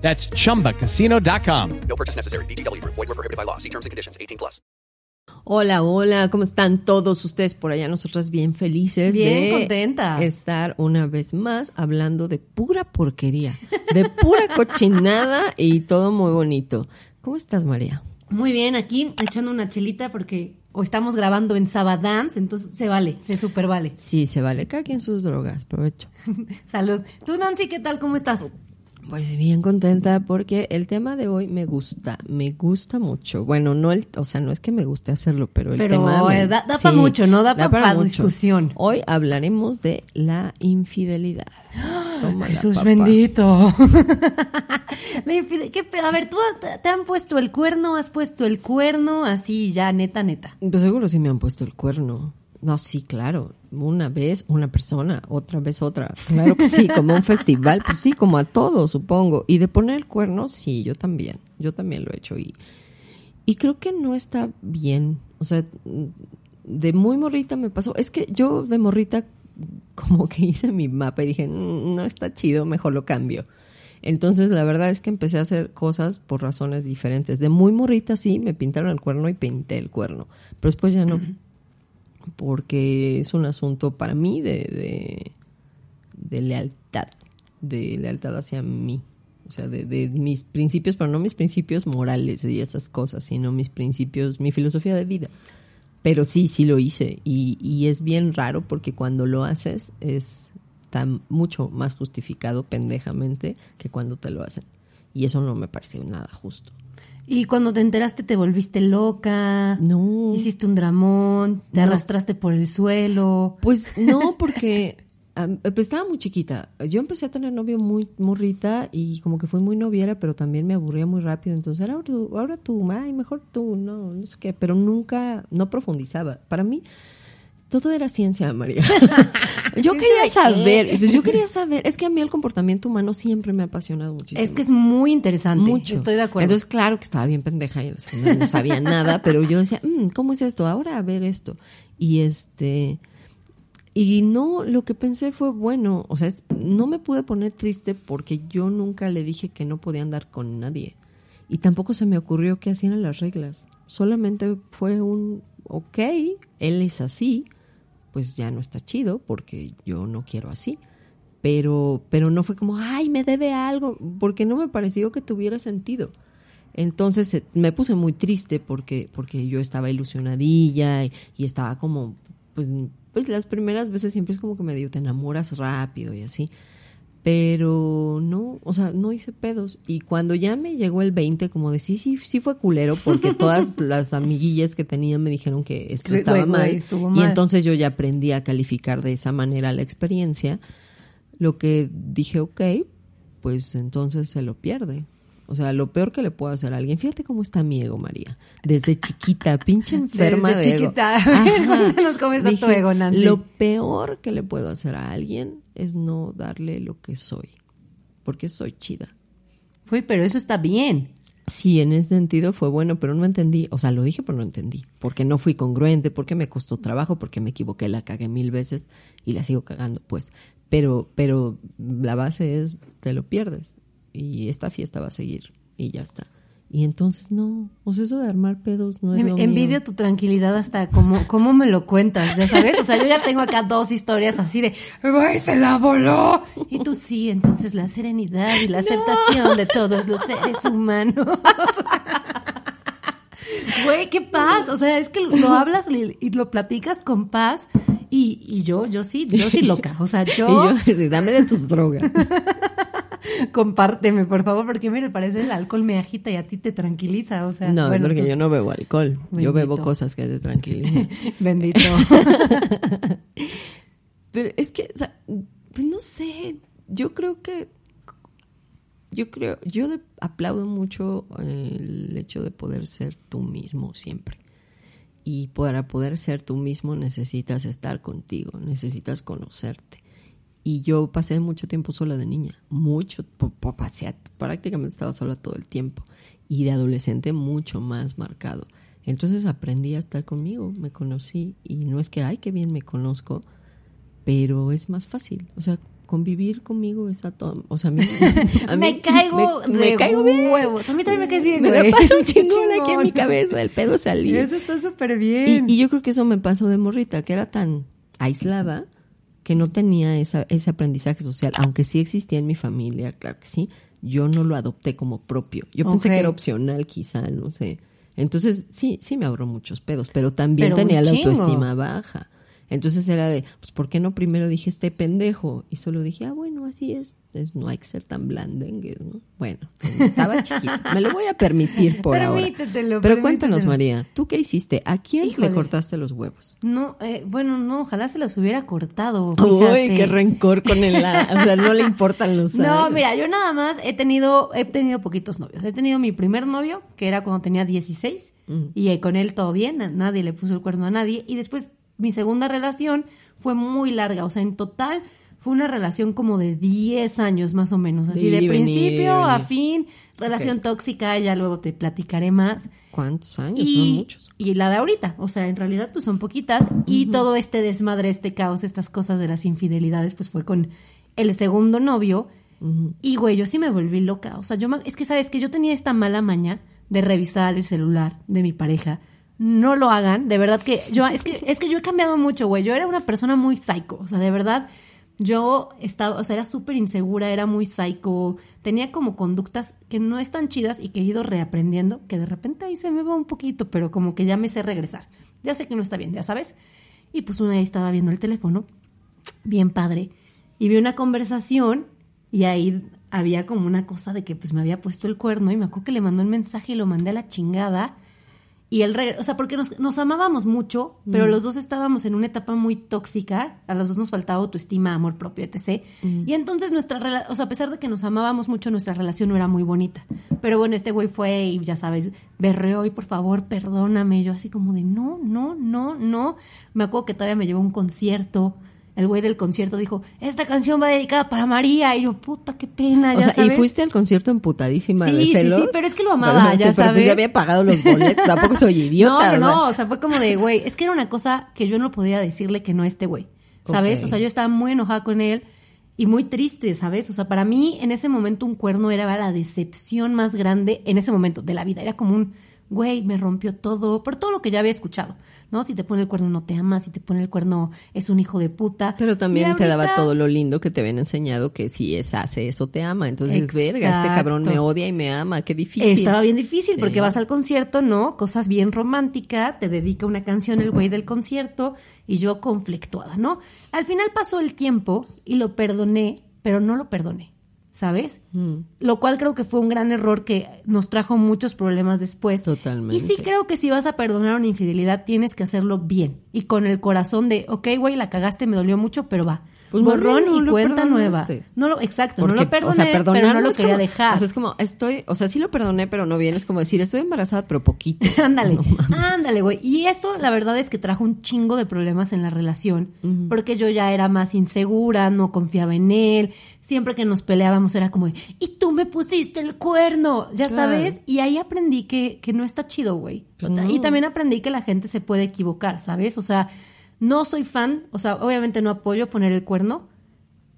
That's chumbacasino.com. No purchase necessary. VGW Group. Void were prohibited by law. See terms and conditions. 18 plus. Hola, hola, ¿cómo están todos ustedes por allá? Nosotras bien felices Bien de contentas. estar una vez más hablando de pura porquería, de pura cochinada y todo muy bonito. ¿Cómo estás, María? Muy bien, aquí echando una chelita porque o estamos grabando en Sabadance, entonces se vale, se super vale. Sí, se vale, cada quien sus drogas, provecho. Salud. Tú, Nancy, ¿qué tal? ¿Cómo estás? Pues bien contenta porque el tema de hoy me gusta, me gusta mucho. Bueno, no el, o sea, no es que me guste hacerlo, pero el Pero, tema me- eh, da- da pa' mucho, ¿no? Da pa' pa' mucho. discusión. Hoy hablaremos de la infidelidad. Tómala, Jesús papá. bendito. ¿Qué? A ver, ¿tú te- te han puesto el cuerno? ¿Has puesto el cuerno? Así, ya, neta, neta. Pues seguro sí me han puesto el cuerno. No, sí, claro. Una vez una persona, otra vez otra. Claro que sí, como un festival, pues sí, como a todos, supongo. Y de poner el cuerno, sí, yo también. Yo también lo he hecho. Y, y creo que no está bien. O sea, de muy morrita me pasó. Es que yo de morrita como que hice mi mapa y dije, "Mm, no está chido, mejor lo cambio. Entonces, la verdad es que empecé a hacer cosas por razones diferentes. De muy morrita sí, me pintaron el cuerno y pinté el cuerno. Pero después ya no. Porque es un asunto para mí de, de, lealtad. De lealtad hacia mí. O sea, de, de mis principios, pero no mis principios morales y esas cosas, sino mis principios, mi filosofía de vida. Pero sí, sí lo hice. Y, y es bien raro porque cuando lo haces es tan mucho más justificado pendejamente que cuando te lo hacen. Y eso no me pareció nada justo. Y cuando te enteraste te volviste loca. No. Hiciste un dramón, te No. arrastraste por el suelo. Pues no, porque am, pues estaba muy chiquita. Yo empecé a tener novio muy morrita y como que fui muy noviera, pero también me aburría muy rápido. Entonces, ahora tú, ahora tú, ay, mejor tú, no, no sé qué. Pero nunca, no profundizaba. Para mí, todo era ciencia, María. yo ¿Ciencia quería saber, pues yo quería saber. Es que a mí el comportamiento humano siempre me ha apasionado muchísimo. Es que es muy interesante. mucho. Estoy de acuerdo. Entonces, claro que estaba bien pendeja y no sabía nada, pero yo decía, "Mm, ¿cómo es esto? Ahora a ver esto. Y este. Y no, lo que pensé fue, bueno, o sea, es- no me pude poner triste porque yo nunca le dije que no podía andar con nadie. Y tampoco se me ocurrió que hacían las reglas. Solamente fue un, ok, él es así, pues ya no está chido porque yo no quiero así pero, pero no fue como, ay, me debe algo, porque no me pareció que tuviera sentido. Entonces eh, me puse muy triste porque, porque yo estaba ilusionadilla y, y estaba como, pues, pues las primeras veces siempre es como que medio te enamoras rápido y así. Pero no, o sea, no hice pedos. Y cuando ya me llegó el 20, como de sí, sí, sí fue culero, porque todas las amiguillas que tenía me dijeron que esto estaba mal. Y entonces yo ya aprendí a calificar de esa manera la experiencia. Lo que dije, ok, pues entonces se lo pierde. O sea, lo peor que le puedo hacer a alguien. Fíjate cómo está mi ego, María. Desde chiquita, pinche enferma Desde de chiquita. Tu ego, Nancy. Lo peor que le puedo hacer a alguien es no darle lo que soy. Porque soy chida. Fue, pero eso está bien. Sí, en ese sentido fue bueno, pero no entendí. O sea, lo dije, pero no entendí. Porque no fui congruente, porque me costó trabajo, porque me equivoqué, la cagué mil veces y la sigo cagando, pues. Pero, pero la base es, te lo pierdes. Y esta fiesta va a seguir y ya está. Y entonces no, o sea, eso de armar pedos no es lo mío. Envidio tu tranquilidad hasta como, cómo me lo cuentas, ya sabes. O sea, yo ya tengo acá dos historias así de, ¡ay, se la voló! Y tú sí, entonces la serenidad y la aceptación de todos los seres humanos. Güey, qué paz. O sea, es que lo hablas y y lo platicas con paz. Y, y yo, yo sí, yo sí loca. O sea, Y yo, yo, dame de tus drogas. compárteme, por favor, porque mire, parece el alcohol me agita y a ti te tranquiliza. O sea, No, bueno, porque tú- yo no bebo alcohol. Yo bebo cosas que te tranquilizan. Bendito. Pero es que, o sea, pues no sé, yo creo que yo creo, yo de- aplaudo mucho el hecho de poder ser tú mismo siempre. Y para poder ser tú mismo necesitas estar contigo, necesitas conocerte. Y yo pasé mucho tiempo sola de niña, mucho, pasé, prácticamente estaba sola todo el tiempo. Y de adolescente mucho más marcado. Entonces aprendí a estar conmigo, me conocí. Y no es que, ay, qué bien me conozco, pero es más fácil. O sea, convivir conmigo es a todo. O sea, a mí, a mí- me caigo me- de me caigo bien. huevos. A mí también me caes bien, Me güey. la paso un chingón aquí en mi cabeza, el pedo salir. Eso está súper Y, bien. y yo creo que eso me pasó de morrita, que era tan aislada que no tenía esa, ese aprendizaje social, aunque sí existía en mi familia, claro que sí, yo no lo adopté como propio. Yo pensé que era opcional quizá, no sé. Entonces sí, sí me ahorró muchos pedos, pero también Pero tenía la autoestima baja. Entonces era de, pues, ¿por qué no primero dije este pendejo? Y solo dije, ah, bueno, así es. es no hay que ser tan blandengue, ¿no? Bueno, estaba chiquita. Me lo voy a permitir por ahora. Permítetelo, Pero cuéntanos. María, ¿tú qué hiciste? ¿A quién Híjole. le cortaste los huevos? No, eh, bueno, no, ojalá se los hubiera cortado. Uy, qué rencor con el... O sea, no le importan los No, años. mira, yo nada más he tenido, he tenido poquitos novios. He tenido mi primer novio, que era cuando tenía 16, y con él todo bien, nadie le puso el cuerno a nadie. Y después mi segunda relación fue muy larga, o sea, en total fue una relación como de 10 años más o menos, así de venir, principio a fin, relación tóxica, ya luego te platicaré más. ¿Cuántos años? Son Y, muchos. y la de ahorita, o sea, en realidad pues son poquitas y todo este desmadre, este caos, estas cosas de las infidelidades pues fue con el segundo novio y güey, yo sí me volví loca, o sea, yo me- es que sabes que yo tenía esta mala maña de revisar el celular de mi pareja. No lo hagan, de verdad que yo es que es que yo he cambiado mucho, güey. Yo era una persona muy psycho, o sea, de verdad yo estaba, o sea, era súper insegura, era muy psycho, tenía como conductas que no están chidas y que he ido reaprendiendo, que de repente ahí se me va un poquito, pero como que ya me sé regresar. Ya sé que no está bien, ya sabes. Y pues una vez estaba viendo el teléfono, bien padre, y vi una conversación y ahí había como una cosa de que pues me había puesto el cuerno y me acuerdo que le mandó un mensaje y lo mandé a la chingada. Y él regresó, o sea, porque nos, nos amábamos mucho, pero los dos estábamos en una etapa muy tóxica, a los dos nos faltaba autoestima, amor propio, etc. Y entonces nuestra relación, o sea, a pesar de que nos amábamos mucho, nuestra relación no era muy bonita. Pero bueno, este güey fue y ya sabes, berreó y por favor, perdóname. Yo así como de, no, no, no, no. Me acuerdo que todavía me llevó a un concierto. El güey del concierto dijo, esta canción va dedicada para María. Y yo, puta, qué pena, O ya sea, sabes. y fuiste al concierto emputadísima Sí, de sí, celos. sí, pero es que lo amaba, ya sí, pero pues sabes. ya había pagado los boletos. Tampoco soy idiota. No, no, o sea. no, o sea, fue como de, güey, es que era una cosa que yo no podía decirle que no a este güey, ¿sabes? O sea, yo estaba muy enojada con él y muy triste, ¿sabes? O sea, para mí en ese momento un cuerno era la decepción más grande en ese momento de la vida. Era como un, güey, me rompió todo, por todo lo que ya había escuchado, ¿no? Si te pone el cuerno no te ama, si te pone el cuerno es un hijo de puta. Pero también te daba todo lo lindo que te habían enseñado que si es hace eso te ama. Entonces, verga, este cabrón me Exacto. odia y me ama. Qué difícil. Estaba bien difícil Sí. porque vas al concierto, ¿no? Cosas bien románticas, te dedica una canción el güey del concierto y yo conflictuada, ¿no? Al final pasó el tiempo y lo perdoné, pero no lo perdoné, ¿sabes? Mm. Lo cual creo que fue un gran error que nos trajo muchos problemas después. Totalmente. Y sí creo que si vas a perdonar una infidelidad tienes que hacerlo bien y con el corazón de, ok, güey, la cagaste, me dolió mucho, pero va. Pues Borrón no y lo cuenta nueva. perdonaste. No lo, exacto, Porque, no lo perdoné, o sea, pero no lo quería como- dejar. O sea, es como, estoy, o sea, sí lo perdoné, pero no bien. Es como decir, estoy embarazada, pero poquito. Ándale, No ándale, güey. Y eso, la verdad es que trajo un chingo de problemas en la relación, porque yo ya era más insegura, no confiaba en él. Siempre que nos peleábamos era como, de, y tú me pusiste el cuerno, ya Claro. sabes. Y ahí aprendí que, que no está chido, güey. Pues no. Y también aprendí que la gente se puede equivocar, ¿sabes? O sea, no soy fan, o sea, obviamente no apoyo poner el cuerno,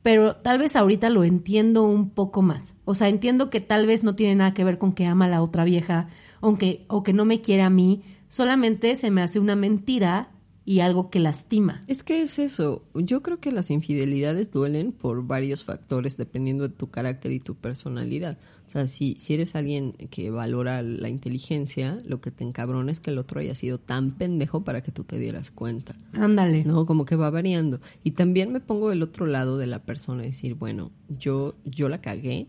pero tal vez ahorita lo entiendo un poco más. O sea, entiendo que tal vez no tiene nada que ver con que ama a la otra vieja aunque, o que no me quiere a mí, solamente se me hace una mentira y algo que lastima. Es que es eso. Yo creo que las infidelidades duelen por varios factores dependiendo de tu carácter y tu personalidad. O sea, si, si eres alguien que valora la inteligencia, lo que te encabrona es que el otro haya sido tan pendejo para que tú te dieras cuenta. Ándale. No, como que va variando. Y también me pongo del otro lado de la persona y decir, bueno, yo, yo la cagué,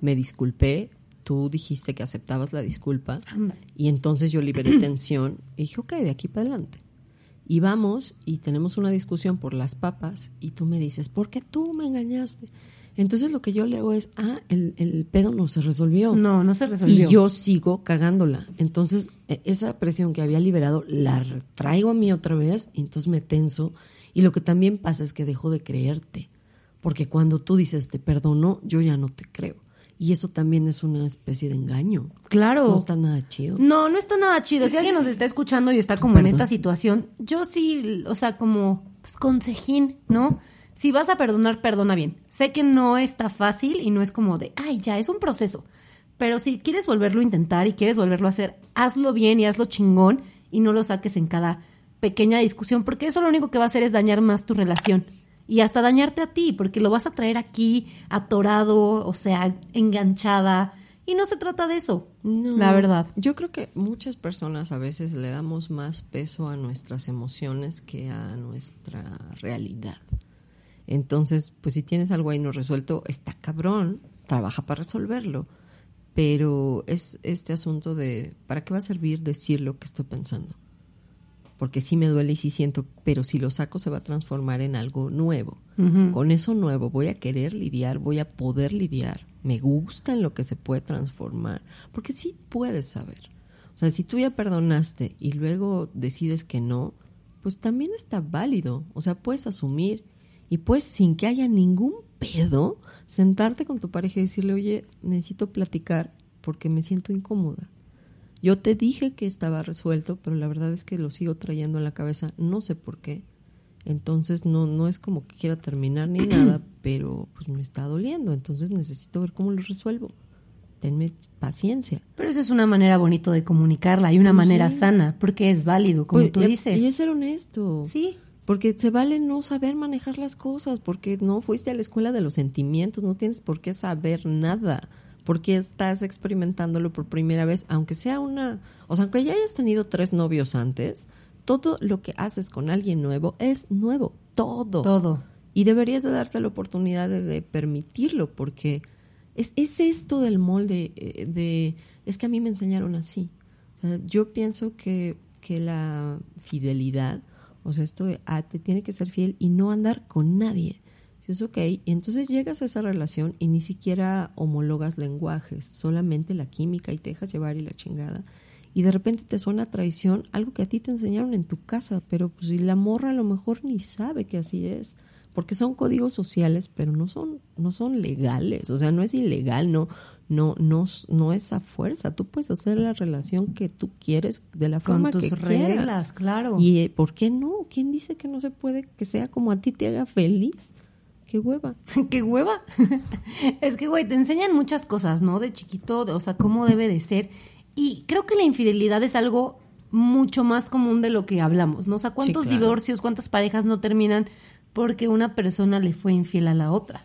me disculpé, tú dijiste que aceptabas la disculpa Ándale. y entonces yo liberé tensión y dije, ok, de aquí para adelante. Y vamos y tenemos una discusión por las papas y tú me dices, ¿por qué tú me engañaste? Entonces lo que yo leo es, ah, el, el pedo no se resolvió. No, no se resolvió. Y yo sigo cagándola. Entonces, e- esa presión que había liberado la traigo a mí otra vez, y entonces me tenso. Y lo que también pasa es que dejo de creerte. Porque cuando tú dices te perdono, yo ya no te creo. Y eso también es una especie de engaño. Claro. No está nada chido. No, no está nada chido. Si alguien nos está escuchando y está como en esta situación, yo sí, o sea, como pues, consejín, ¿no? Si vas a perdonar, perdona bien. Sé que no está fácil y no es como de, ay, ya, es un proceso. Pero si quieres volverlo a intentar y quieres volverlo a hacer, hazlo bien y hazlo chingón y no lo saques en cada pequeña discusión, porque eso lo único que va a hacer es dañar más tu relación. Y hasta dañarte a ti, porque lo vas a traer aquí atorado, o sea, enganchada. Y no se trata de eso, No, la verdad. Yo creo que muchas personas a veces le damos más peso a nuestras emociones que a nuestra realidad. Entonces, pues si tienes algo ahí no resuelto, está cabrón, trabaja para resolverlo. Pero es este asunto de, ¿para qué va a servir decir lo que estoy pensando? Porque sí me duele y sí siento, pero si lo saco se va a transformar en algo nuevo. Con eso nuevo voy a querer lidiar, voy a poder lidiar. Me gusta en lo que se puede transformar. Porque sí puedes saber. O sea, si tú ya perdonaste y luego decides que no, pues también está válido. O sea, puedes asumir y puedes, sin que haya ningún pedo, sentarte con tu pareja y decirle, oye, necesito platicar porque me siento incómoda. Yo te dije que estaba resuelto, pero la verdad es que lo sigo trayendo en la cabeza, no sé por qué. Entonces no, no es como que quiera terminar ni nada, pero pues me está doliendo, entonces necesito ver cómo lo resuelvo. Tenme paciencia. Pero esa es una manera bonito de comunicarla y una Pues manera sí. sana, porque es válido, como Pues, tú y- dices. Y es ser honesto. Sí. Porque se vale no saber manejar las cosas, porque no fuiste a la escuela de los sentimientos, no tienes por qué saber nada, porque estás experimentándolo por primera vez, aunque sea una, o sea, aunque ya hayas tenido tres novios antes, todo lo que haces con alguien nuevo es nuevo, todo. Todo. Y deberías de darte la oportunidad de, de permitirlo, porque es, es esto del molde eh, de, es que a mí me enseñaron así. O sea, yo pienso que, que la fidelidad, o sea, esto de, ah, te tiene que ser fiel y no andar con nadie. Si es ok, y entonces llegas a esa relación y ni siquiera homologas lenguajes, solamente la química y te dejas llevar y la chingada. Y de repente te suena traición algo que a ti te enseñaron en tu casa, pero pues la morra a lo mejor ni sabe que así es, porque son códigos sociales, pero no son no son legales, o sea, no es ilegal, no no no no es a fuerza, tú puedes hacer la relación que tú quieres de la Con forma tus que reglas, quieras. claro. Y eh, ¿por qué no? ¿Quién dice que no se puede que sea como a ti te haga feliz? Qué hueva. ¡Qué hueva! es que, güey, te enseñan muchas cosas, ¿no? De chiquito, de- o sea, cómo debe de ser. Y creo que la infidelidad es algo mucho más común de lo que hablamos, ¿no? O sea, ¿cuántos claro. divorcios, cuántas parejas no terminan porque una persona le fue infiel a la otra?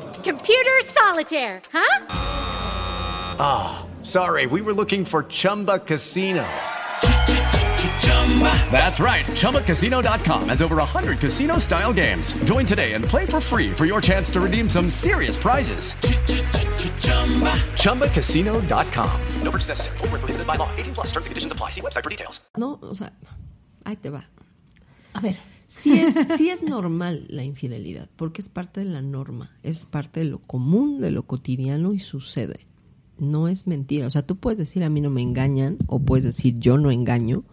Computer solitaire, huh? Ah, sorry, we were looking for Chumba Casino. That's right. ChumbaCasino.com has over 100 casino style games. Join today and play for free for your chance to redeem some serious prizes. ChumbaCasino.com. No purchase necessary. Void were prohibited by law. 18 plus. Terms and conditions apply. See website for details. No, o sea, ahí te va. A ver, Sí es, sí es normal la infidelidad, porque es parte de la norma, es parte de lo común, de lo cotidiano y sucede. No es mentira. O sea, tú puedes decir a mí no me engañan o puedes decir yo no engaño,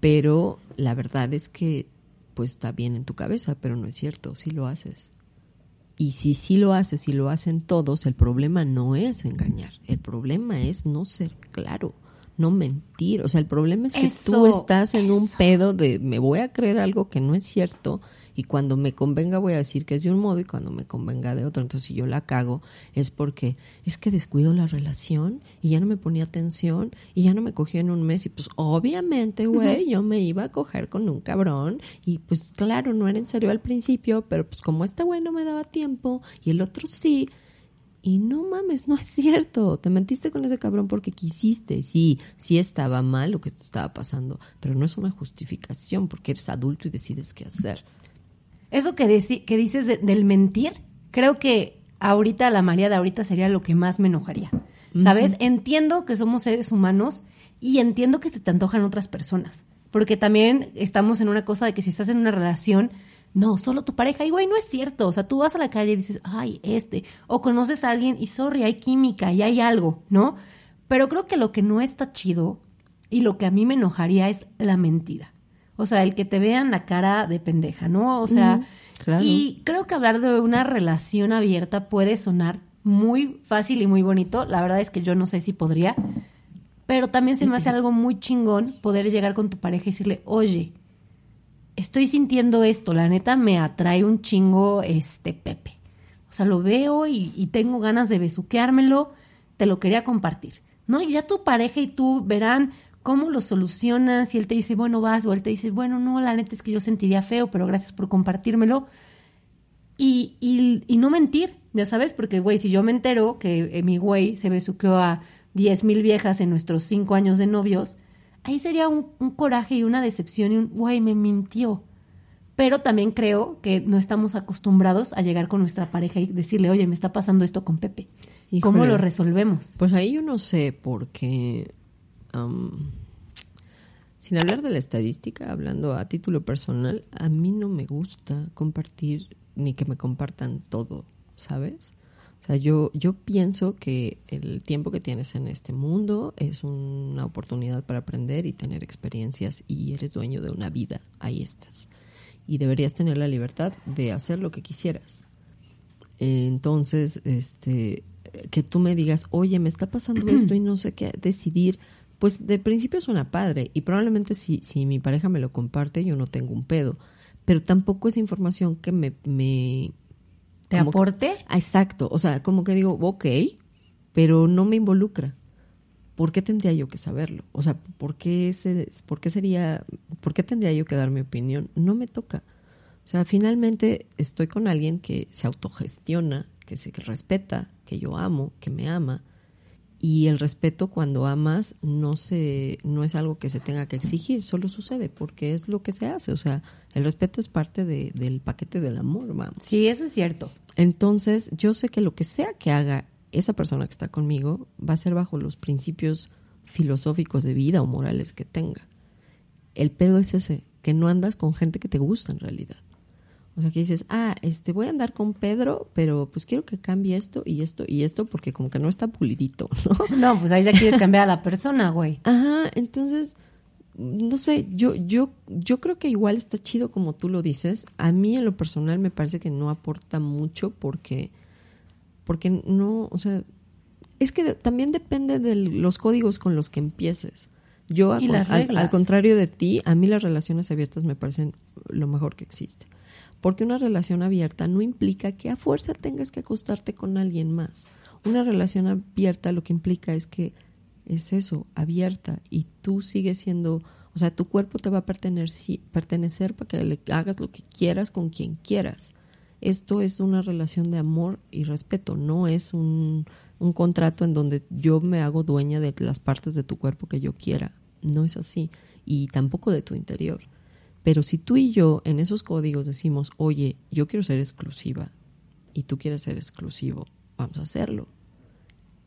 pero la verdad es que pues está bien en tu cabeza, pero no es cierto, sí lo haces. Y si sí lo haces y lo hacen todos, el problema no es engañar, el problema es no ser claro, no mentir. O sea, el problema es que tú estás en un pedo de me voy a creer algo que no es cierto Y cuando me convenga voy a decir que es de un modo y cuando me convenga de otro. Entonces, si yo la cago es porque es que descuido la relación y ya no me ponía atención y ya no me cogió en un mes. Y pues, obviamente, güey, yo me iba a coger con un cabrón. Y pues, claro, no era en serio al principio, pero pues, como este güey no me daba tiempo y el otro sí. Y no mames, no es cierto. Te mentiste con ese cabrón porque quisiste. Sí, sí estaba mal lo que te estaba pasando, pero no es una justificación porque eres adulto y decides qué hacer. Eso que, deci- que dices de- del mentir, creo que ahorita la María de ahorita sería lo que más me enojaría. ¿Sabes? Entiendo que somos seres humanos y entiendo que se te antojan otras personas. Porque también estamos en una cosa de que si estás en una relación, no, solo tu pareja. Y güey, no es cierto. O sea, tú vas a la calle y dices, ay, este. O conoces a alguien y sorry, hay química y hay algo, ¿no? Pero creo que lo que no está chido y lo que a mí me enojaría es la mentira. O sea, el que te vean la cara de pendeja, ¿no? O sea, claro. y creo que hablar de una relación abierta puede sonar muy fácil y muy bonito. La verdad es que yo no sé si podría. Pero también se me hace algo muy chingón poder llegar con tu pareja y decirle, oye, estoy sintiendo esto, la neta me atrae un chingo este Pepe. O sea, lo veo y, tengo ganas de besuqueármelo, te lo quería compartir. ¿No? Y ya tu pareja y tú verán cómo lo solucionas y él te dice, bueno, vas, o él te dice, bueno, no, la neta es que yo sentiría feo, pero gracias por compartírmelo. Y, y, y no mentir, ya sabes, porque, güey, si yo me entero que eh, mi güey se besuqueó a 10 mil viejas en nuestros cinco años de novios, ahí sería un, un coraje y una decepción y un, güey, me mintió. Pero también creo que no estamos acostumbrados a llegar con nuestra pareja y decirle, oye, me está pasando esto con Pepe. ¿Cómo Híjole. lo resolvemos? Pues ahí yo no sé, porque am, sin hablar de la estadística, hablando a título personal, a mí no me gusta compartir ni que me compartan todo, ¿sabes? O sea, yo, yo pienso que el tiempo que tienes en este mundo es una oportunidad para aprender y tener experiencias y eres dueño de una vida, ahí estás. Y deberías tener la libertad de hacer lo que quisieras. Entonces, este, que tú me digas, oye, me está pasando esto y no sé qué decidir, pues de principio suena padre y probablemente si, si mi pareja me lo comparte yo no tengo un pedo, pero tampoco es información que me... me ¿Te como aporte? Exacto, o sea, como que digo, ok, pero no me involucra. ¿Por qué tendría yo que saberlo? O sea, ¿por qué, se, ¿por qué sería, por qué tendría yo que dar mi opinión? No me toca. O sea, finalmente estoy con alguien que se autogestiona, que se respeta, que yo amo, que me ama. Y el respeto cuando amas no se, no es algo que se tenga que exigir, solo sucede porque es lo que se hace. O sea, el respeto es parte de- del paquete del amor, vamos. Sí, eso es cierto. Entonces, yo sé que lo que sea que haga esa persona que está conmigo va a ser bajo los principios filosóficos de vida o morales que tenga. El pedo es ese, que no andas con gente que te gusta en realidad. O sea, que dices, ah, este, voy a andar con Pedro, pero pues quiero que cambie esto y esto y esto porque como que no está pulidito, ¿no? No, pues ahí ya quieres cambiar a la persona, güey. Ajá, entonces, no sé, yo, yo, yo creo que igual está chido como tú lo dices. A mí en lo personal me parece que no aporta mucho porque, porque no, o sea, es que de- también depende de los códigos con los que empieces. Yo, a al, al contrario de ti, a mí las relaciones abiertas me parecen lo mejor que existe. Porque una relación abierta no implica que a fuerza tengas que acostarte con alguien más. Una relación abierta lo que implica es que es eso, abierta, y tú sigues siendo, o sea, tu cuerpo te va a pertenecer, para que le hagas lo que quieras con quien quieras. Esto es una relación de amor y respeto, no es un, un contrato en donde yo me hago dueña de las partes de tu cuerpo que yo quiera. No es así, y tampoco de tu interior. Pero si tú y yo en esos códigos decimos, oye, yo quiero ser exclusiva y tú quieres ser exclusivo, vamos a hacerlo.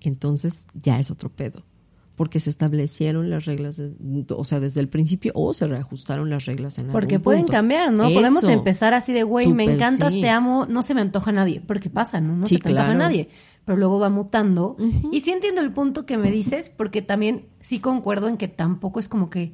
Entonces ya es otro pedo. Porque se establecieron las reglas, de- o sea, desde el principio, o se reajustaron las reglas en Porque algún pueden punto. cambiar, ¿no? Podemos empezar así de, güey, me encantas, sí. te amo, no se me antoja a nadie. Porque pasa, ¿no? No Sí, se te antoja a nadie. Pero luego va mutando. Y sí entiendo el punto que me dices, porque también sí concuerdo en que tampoco es como que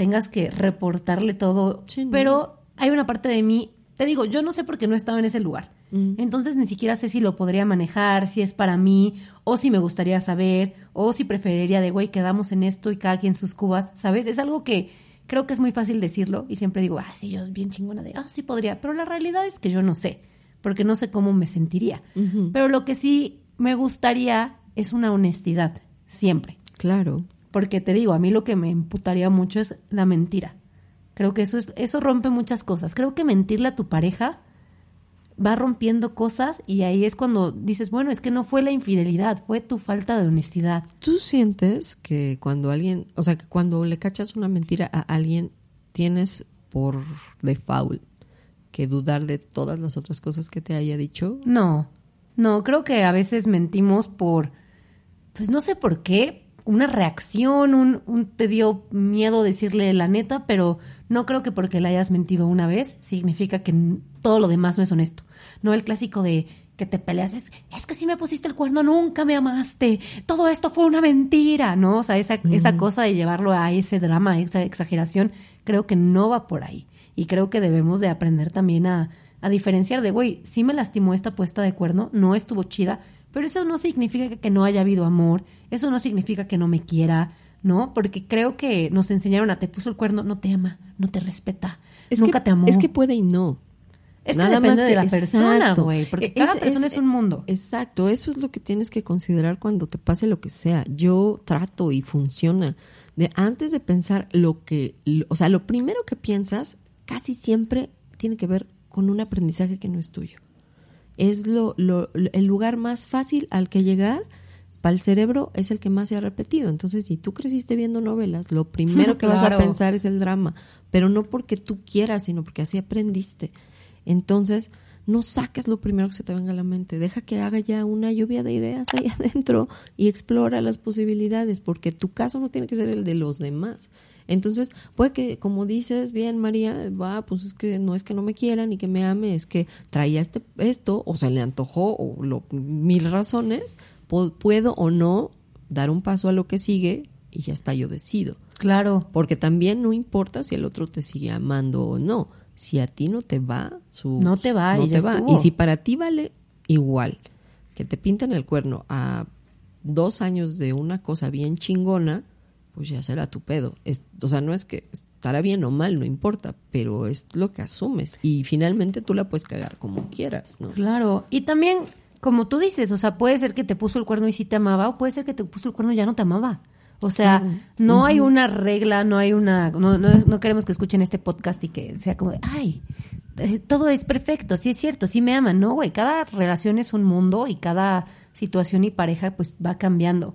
tengas que reportarle todo. Sí, no. Pero hay una parte de mí, te digo, yo no sé por qué no he estado en ese lugar. Mm. Entonces ni siquiera sé si lo podría manejar, si es para mí, o si me gustaría saber, o si preferiría de, güey, quedamos en esto y cada quien sus cubas, ¿sabes? Es algo que, creo que es muy fácil decirlo y siempre digo, ah, sí, yo bien chingona de, ah, sí podría, pero la realidad es que yo no sé, porque no sé cómo me sentiría. Pero lo que sí me gustaría es una honestidad, siempre. Claro. Porque te digo, a mí lo que me imputaría mucho es la mentira. Creo que eso, es, eso rompe muchas cosas. Creo que mentirle a tu pareja va rompiendo cosas y ahí es cuando dices, bueno, es que no fue la infidelidad, fue tu falta de honestidad. ¿Tú sientes que cuando alguien, o sea, que cuando le cachas una mentira a alguien, tienes por default que dudar de todas las otras cosas que te haya dicho? No, no, creo que a veces mentimos por, pues no sé por qué, una reacción, un, un te dio miedo decirle la neta, pero no creo que porque le hayas mentido una vez significa que todo lo demás no es honesto. No el clásico de que te peleas es, es que si me pusiste el cuerno nunca me amaste, todo esto fue una mentira, ¿no? O sea, esa, esa cosa de llevarlo a ese drama, a esa exageración, creo que no va por ahí. Y creo que debemos de aprender también a, a diferenciar de, güey, sí me lastimó esta puesta de cuerno, no estuvo chida, pero eso no significa que, no haya habido amor, eso no significa que no me quiera, ¿no? Porque creo que nos enseñaron a te puso el cuerno, no te ama, no te respeta, nunca que, te amó. Es que puede y no. Es que depende de la persona, güey, porque cada persona es un mundo. Exacto, eso es lo que tienes que considerar cuando te pase lo que sea. Yo trato y funciona. De antes de pensar lo que, lo- o sea, lo primero que piensas casi siempre tiene que ver con un aprendizaje que no es tuyo. Es lo, lo- el lugar más fácil al que llegar para el cerebro es el que más se ha repetido. Entonces, si tú creciste viendo novelas, lo primero que vas a pensar es el drama, pero no porque tú quieras, sino porque así aprendiste. Entonces, no saques lo primero que se te venga a la mente, deja que haga ya una lluvia de ideas ahí adentro y explora las posibilidades, porque tu caso no tiene que ser el de los demás. Entonces, puede que, como dices bien, María, va, pues es que no es que no me quiera ni que me ame, es que traía este, esto, o se le antojó, o lo, mil razones, pu- puedo o no dar un paso a lo que sigue y ya está, yo decido. Claro. Porque también no importa si el otro te sigue amando o no. Si a ti no te va, su, No te va, no y ya te va. estuvo. Y si para ti vale igual que te pinten el cuerno a dos años de una cosa bien chingona, pues ya será tu pedo. Es- o sea, no es que estará bien o mal, no importa, pero es lo que asumes. Y finalmente tú la puedes cagar como quieras, ¿no? Claro, y también, como tú dices, o sea, puede ser que te puso el cuerno y sí te amaba, o puede ser que te puso el cuerno y ya no te amaba. O sea, no hay una regla, no hay una, no, no, no queremos que escuchen este podcast y que sea como de, ay, eh, todo es perfecto, sí es cierto, sí me aman, no, güey, cada relación es un mundo y cada situación y pareja pues va cambiando.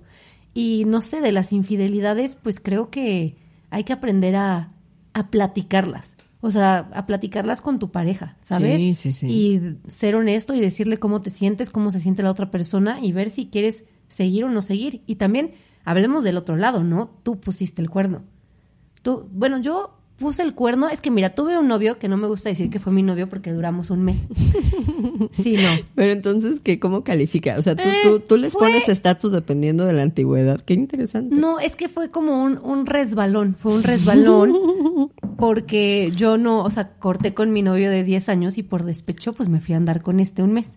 Y no sé, de las infidelidades, pues creo que hay que aprender a, a platicarlas. O sea, a platicarlas con tu pareja, ¿sabes? Sí, sí, sí. Y ser honesto y decirle cómo te sientes, cómo se siente la otra persona y ver si quieres seguir o no seguir. Y también hablemos del otro lado, ¿no? Tú pusiste el cuerno. Tú, bueno, yo puse el cuerno, es que mira, tuve un novio que no me gusta decir que fue mi novio porque duramos un mes. Sí, no. Pero entonces, ¿qué, ¿cómo califica? O sea, tú, Eh, tú, tú les fue- pones estatus dependiendo de la antigüedad. Qué interesante. No, es que fue como un, un resbalón, fue un resbalón porque yo no, o sea, corté con mi novio de 10 años y por despecho pues me fui a andar con este un mes.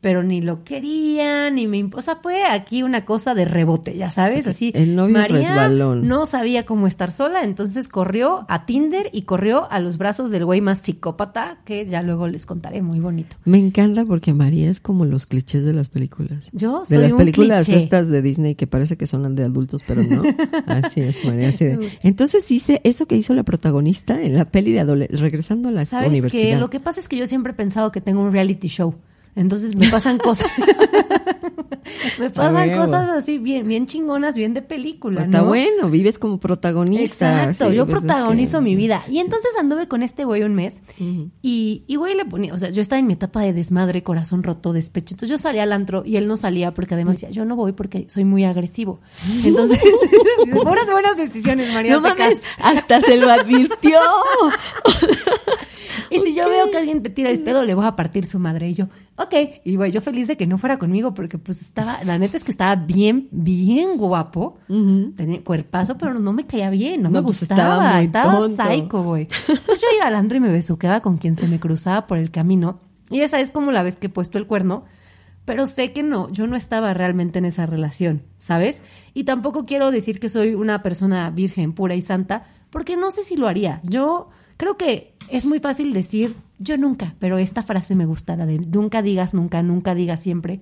Pero ni lo quería, ni me... O sea, fue aquí una cosa de rebote, ya sabes, así. El novio María resbalón. no sabía cómo estar sola, entonces corrió a Tinder y corrió a los brazos del güey más psicópata, que ya luego les contaré, muy bonito. Me encanta porque María es como los clichés de las películas. Yo de soy las un películas cliché. estas de Disney que parece que son de adultos, pero no. Así es, María. Así de. Entonces hice eso que hizo la protagonista en la peli de adolescente, regresando a la ¿Sabes universidad. qué? Lo que pasa es que yo siempre he pensado que tengo un reality show. Entonces me pasan cosas. me pasan cosas así bien, bien chingonas, bien de película, Está ¿no? bueno, vives como protagonista. Exacto, sí, yo pues es protagonizo que- mi vida. Y entonces anduve con este güey un mes y, y güey le ponía, o sea, yo estaba en mi etapa de desmadre, corazón roto, despecho. Entonces yo salía al antro y él no salía porque además decía, yo no voy porque soy muy agresivo. Entonces, puras buenas decisiones, María. No mames, hasta se lo advirtió. Y si yo veo que alguien te tira el pedo, le voy a partir su madre. Y yo, ok. Y güey, yo feliz de que no fuera conmigo porque pues estaba, la neta es que estaba bien, bien guapo. Tenía cuerpazo, pero no me caía bien, no, me pues, gustaba. estaba psycho, güey. Entonces yo iba al antro y me besuqueaba con quien se me cruzaba por el camino. Y esa es como la vez que he puesto el cuerno. Pero sé que no, yo no estaba realmente en esa relación, ¿sabes? Y tampoco quiero decir que soy una persona virgen, pura y santa, porque no sé si lo haría. Yo creo que es muy fácil decir yo nunca, pero esta frase me gusta, la de nunca digas nunca, nunca digas siempre.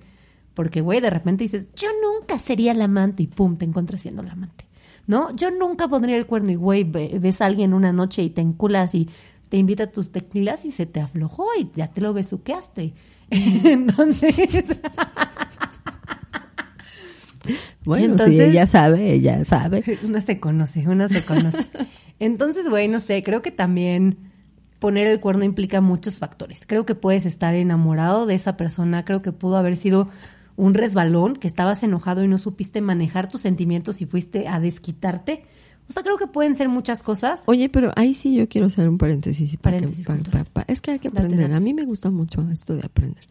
Porque, güey, de repente dices, yo nunca sería la amante y pum, te encuentras siendo la amante. ¿No? Yo nunca pondría el cuerno y, güey, ve- ves a alguien una noche y te enculas y te invita a tus tequilas y se te aflojó y ya te lo besuqueaste. Entonces, Bueno, si Entonces- ella sabe, ella sabe. una se conoce, una se conoce. Entonces, güey, no sé, creo que también poner el cuerno implica muchos factores. Creo que puedes estar enamorado de esa persona, creo que pudo haber sido un resbalón, que estabas enojado y no supiste manejar tus sentimientos y fuiste a desquitarte. O sea, creo que pueden ser muchas cosas. Oye, pero ahí sí yo quiero hacer un paréntesis. para que- Paréntesis pa- cultural. pa- pa- es que hay que Date, aprender. date. A mí me gusta mucho esto de aprender.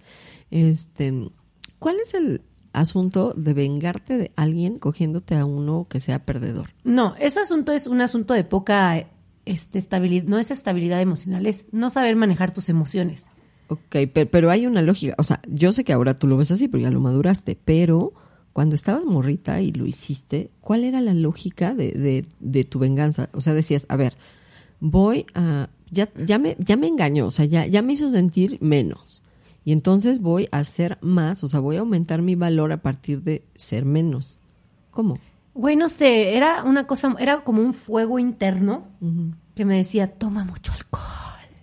Este, ¿cuál es el asunto de vengarte de alguien cogiéndote a uno que sea perdedor? No, ese asunto es un asunto de poca este, estabilidad, no es estabilidad emocional, es no saber manejar tus emociones. Ok, pero, pero hay una lógica. O sea, yo sé que ahora tú lo ves así, porque ya lo maduraste, pero cuando estabas morrita y lo hiciste, ¿cuál era la lógica de, de, de tu venganza? O sea, decías, a ver, voy a... Ya, ya, me, ya me engañó, o sea, ya, ya me hizo sentir menos. Y entonces voy a hacer más, o sea, voy a aumentar mi valor a partir de ser menos. ¿Cómo? Güey, no sé, era una cosa, era como un fuego interno que me decía, toma mucho alcohol.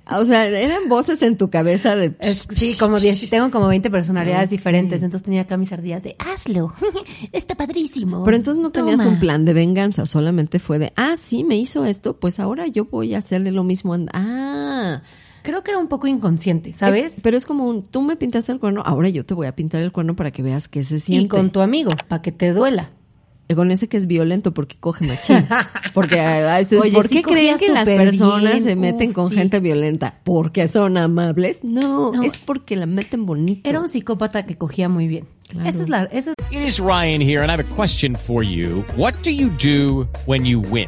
Ah, O sea, eran voces en tu cabeza de... Es- sí, como 10, tengo como 20 personalidades diferentes, entonces tenía acá mis ardillas de, hazlo, está padrísimo. Pero entonces no tenías Toma. un plan de venganza, solamente fue de, ah, sí, me hizo esto, pues ahora yo voy a hacerle lo mismo. Ah, Creo que era un poco inconsciente, ¿sabes? Es- pero es como un, tú me pintaste el cuerno, ahora yo te voy a pintar el cuerno para que veas qué se siente. y con tu amigo, para que te duela. Con ese que es violento porque coge machín. Porque, ah, es- Oye, ¿por sí qué creen cogía que las personas bien. se meten Uf, con sí. gente violenta? ¿Porque son amables? No, No. es porque la meten bonito. Era un psicópata que cogía muy bien. Claro. Esa es la, esa es It is Ryan here, and I have a question for you. What do you do when you win?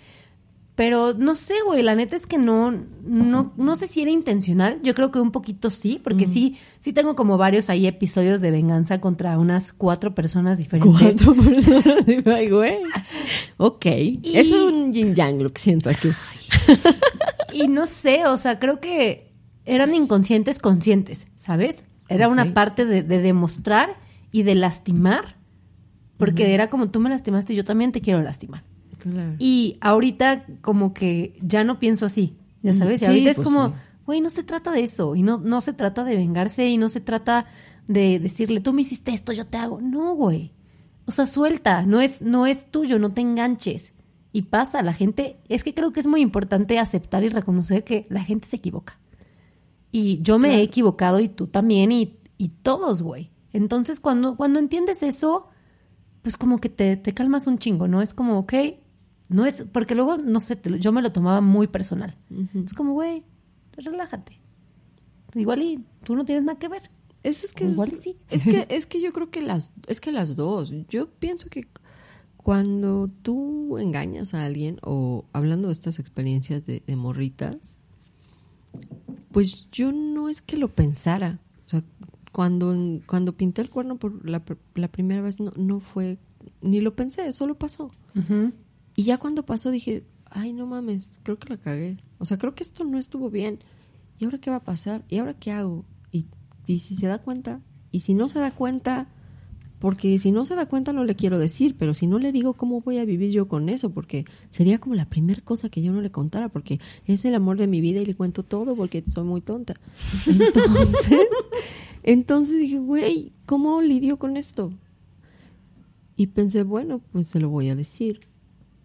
Pero no sé, güey, la neta es que no, no, no sé si era intencional. Yo creo que un poquito sí, porque sí, sí tengo como varios ahí episodios de venganza contra unas cuatro personas diferentes. Cuatro personas. Güey. Ok. Es un yin yang lo que siento aquí. Y no sé, o sea, creo que eran inconscientes conscientes, ¿sabes? Era una parte de, de demostrar y de lastimar, porque era como tú me lastimaste, yo también te quiero lastimar. Claro. Y ahorita como que ya no pienso así, ya sabes, y ahorita es pues como, sí. güey, no se trata de eso, y no, no se trata de vengarse, y no se trata de decirle, tú me hiciste esto, yo te hago. No, güey. O sea, suelta, no es, no es tuyo, no te enganches. Y pasa, la gente, es que creo que es muy importante aceptar y reconocer que la gente se equivoca. Y yo me he equivocado y tú también y, y todos, güey. Entonces, cuando, cuando entiendes eso, pues como que te, te calmas un chingo, ¿no? Es como, ok, no es, porque luego, no sé, te yo me lo tomaba muy personal. Es como, güey, relájate. Igual y tú no tienes nada que ver. Es, es que Igual es, y sí. es que es que yo creo que las es que las dos. Yo pienso que cuando tú engañas a alguien o hablando de estas experiencias de, de morritas, pues yo no es que lo pensara. O sea, cuando en- cuando pinté el cuerno por la primera vez no, no fue ni lo pensé, solo pasó. Y ya cuando pasó dije, ay, no mames, creo que la cagué. O sea, creo que esto no estuvo bien. ¿Y ahora qué va a pasar? ¿Y ahora qué hago? Y, si se da cuenta, y si no se da cuenta, porque si no se da cuenta no le quiero decir, pero si no le digo cómo voy a vivir yo con eso, porque sería como la primera cosa que yo no le contara, porque es el amor de mi vida y le cuento todo porque soy muy tonta. Entonces, entonces dije, güey, ¿cómo lidio con esto? Y pensé, bueno, pues se lo voy a decir,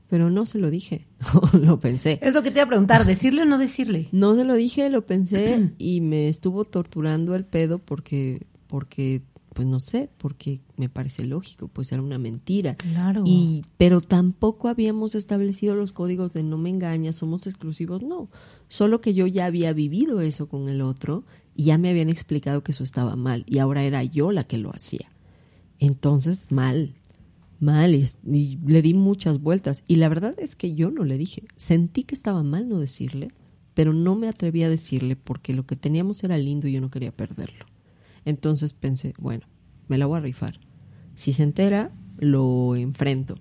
pero no se lo dije, lo pensé. Es lo que te iba a preguntar, ¿decirle o no decirle? No se lo dije, lo pensé y me estuvo torturando el pedo porque, porque, pues no sé, porque me parece lógico, pues era una mentira. Claro. Y, pero tampoco habíamos establecido los códigos de no me engañas, somos exclusivos, no. Solo que yo ya había vivido eso con el otro y ya me habían explicado que eso estaba mal y ahora era yo la que lo hacía. Entonces, mal, mal y, y le di muchas vueltas y la verdad es que yo no le dije. Sentí que estaba mal no decirle, pero no me atreví a decirle porque lo que teníamos era lindo y yo no quería perderlo. Entonces pensé, bueno, me la voy a rifar. Si se entera, lo enfrento.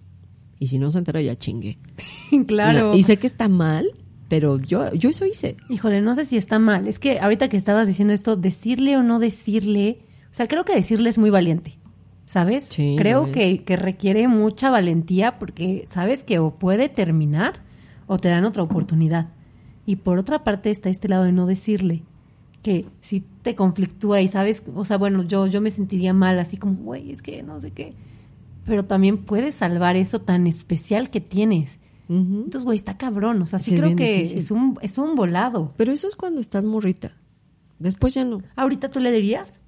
Y si no se entera, ya chingue. claro. Y sé que está mal, pero yo, yo eso hice. Híjole, no sé si está mal. Es que ahorita que estabas diciendo esto, decirle o no decirle, o sea, creo que decirle es muy valiente, ¿sabes? Sí, creo que, que requiere mucha valentía porque sabes que o puede terminar o te dan otra oportunidad. Y por otra parte está este lado de no decirle, que si te conflictúa y sabes, o sea, bueno, yo, yo me sentiría mal, así como, güey, es que no sé qué. Pero también puedes salvar eso tan especial que tienes. Entonces, güey, está cabrón. O sea, sí, creo que difícil. es un, es un volado. Pero eso es cuando estás morrita. Después ya no. ¿Ahorita tú le dirías?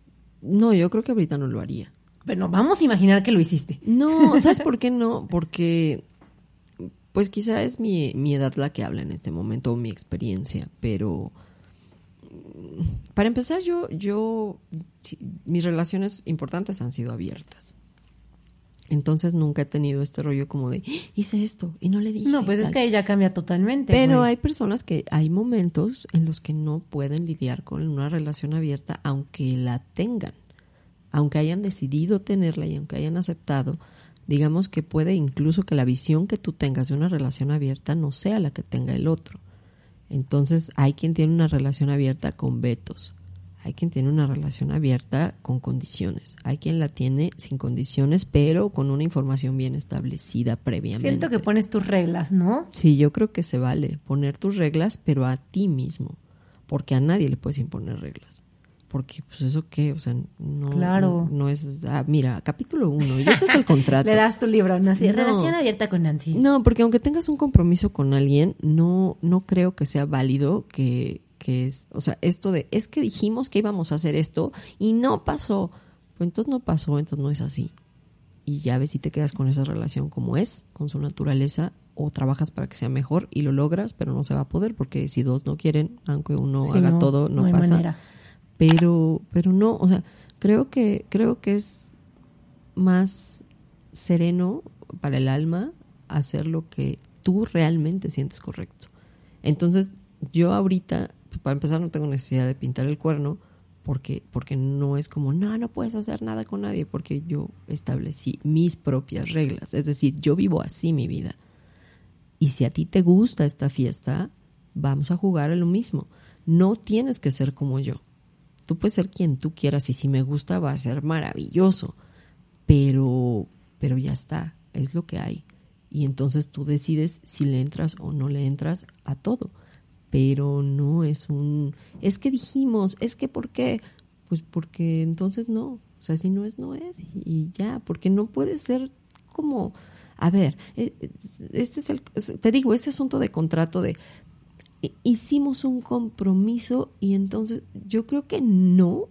No, yo creo que ahorita no lo haría. Bueno, vamos a imaginar que lo hiciste. No, ¿sabes por qué no? Porque, pues quizá es mi, mi edad la que habla en este momento, o mi experiencia, pero para empezar, yo, yo, mis relaciones importantes han sido abiertas. Entonces nunca he tenido este rollo como de, "Ah, hice esto y no le dije. No, pues es tal". que ya cambia totalmente. Pero güey. hay personas que hay momentos en los que no pueden lidiar con una relación abierta aunque la tengan, aunque hayan decidido tenerla y aunque hayan aceptado, digamos que puede incluso que la visión que tú tengas de una relación abierta no sea la que tenga el otro. Entonces hay quien tiene una relación abierta con vetos, hay quien tiene una relación abierta con condiciones, hay quien la tiene sin condiciones pero con una información bien establecida previamente. Siento que pones tus reglas, ¿no? Sí, yo creo que se vale poner tus reglas, pero a ti mismo, porque a nadie le puedes imponer reglas. Porque, pues, ¿eso qué? O sea, no, Claro. no, no es... ah, mira, capítulo uno, y este es el contrato. Le das tu libro, ¿no? Así, No. relación abierta con Nancy. No, porque aunque tengas un compromiso con alguien, no, no creo que sea válido que, que es, o sea, esto de, es que dijimos que íbamos a hacer esto y no pasó. Pues entonces no pasó, entonces no es así. Y ya ves si te quedas con esa relación como es, con su naturaleza, o trabajas para que sea mejor y lo logras, pero no se va a poder, porque si dos no quieren, aunque uno Sí, haga no, todo, no, no pasa manera. Pero pero no o sea creo que creo que es más sereno para el alma hacer lo que tú realmente sientes correcto entonces yo ahorita para empezar no tengo necesidad de pintar el cuerno porque porque no es como no no puedes hacer nada con nadie porque yo establecí mis propias reglas es decir yo vivo así mi vida y si a ti te gusta esta fiesta, vamos a jugar a lo mismo. No tienes que ser como yo. Tú puedes ser quien tú quieras y si me gusta va a ser maravilloso. Pero, pero ya está, es lo que hay. Y entonces tú decides si le entras o no le entras a todo. Pero no es un, es que dijimos, es que ¿por qué? Pues porque entonces no. O sea, si no es, no es. Y, ya, porque no puede ser como, a ver, eh, este es el, te digo, ese asunto de contrato de hicimos un compromiso y entonces yo creo que no,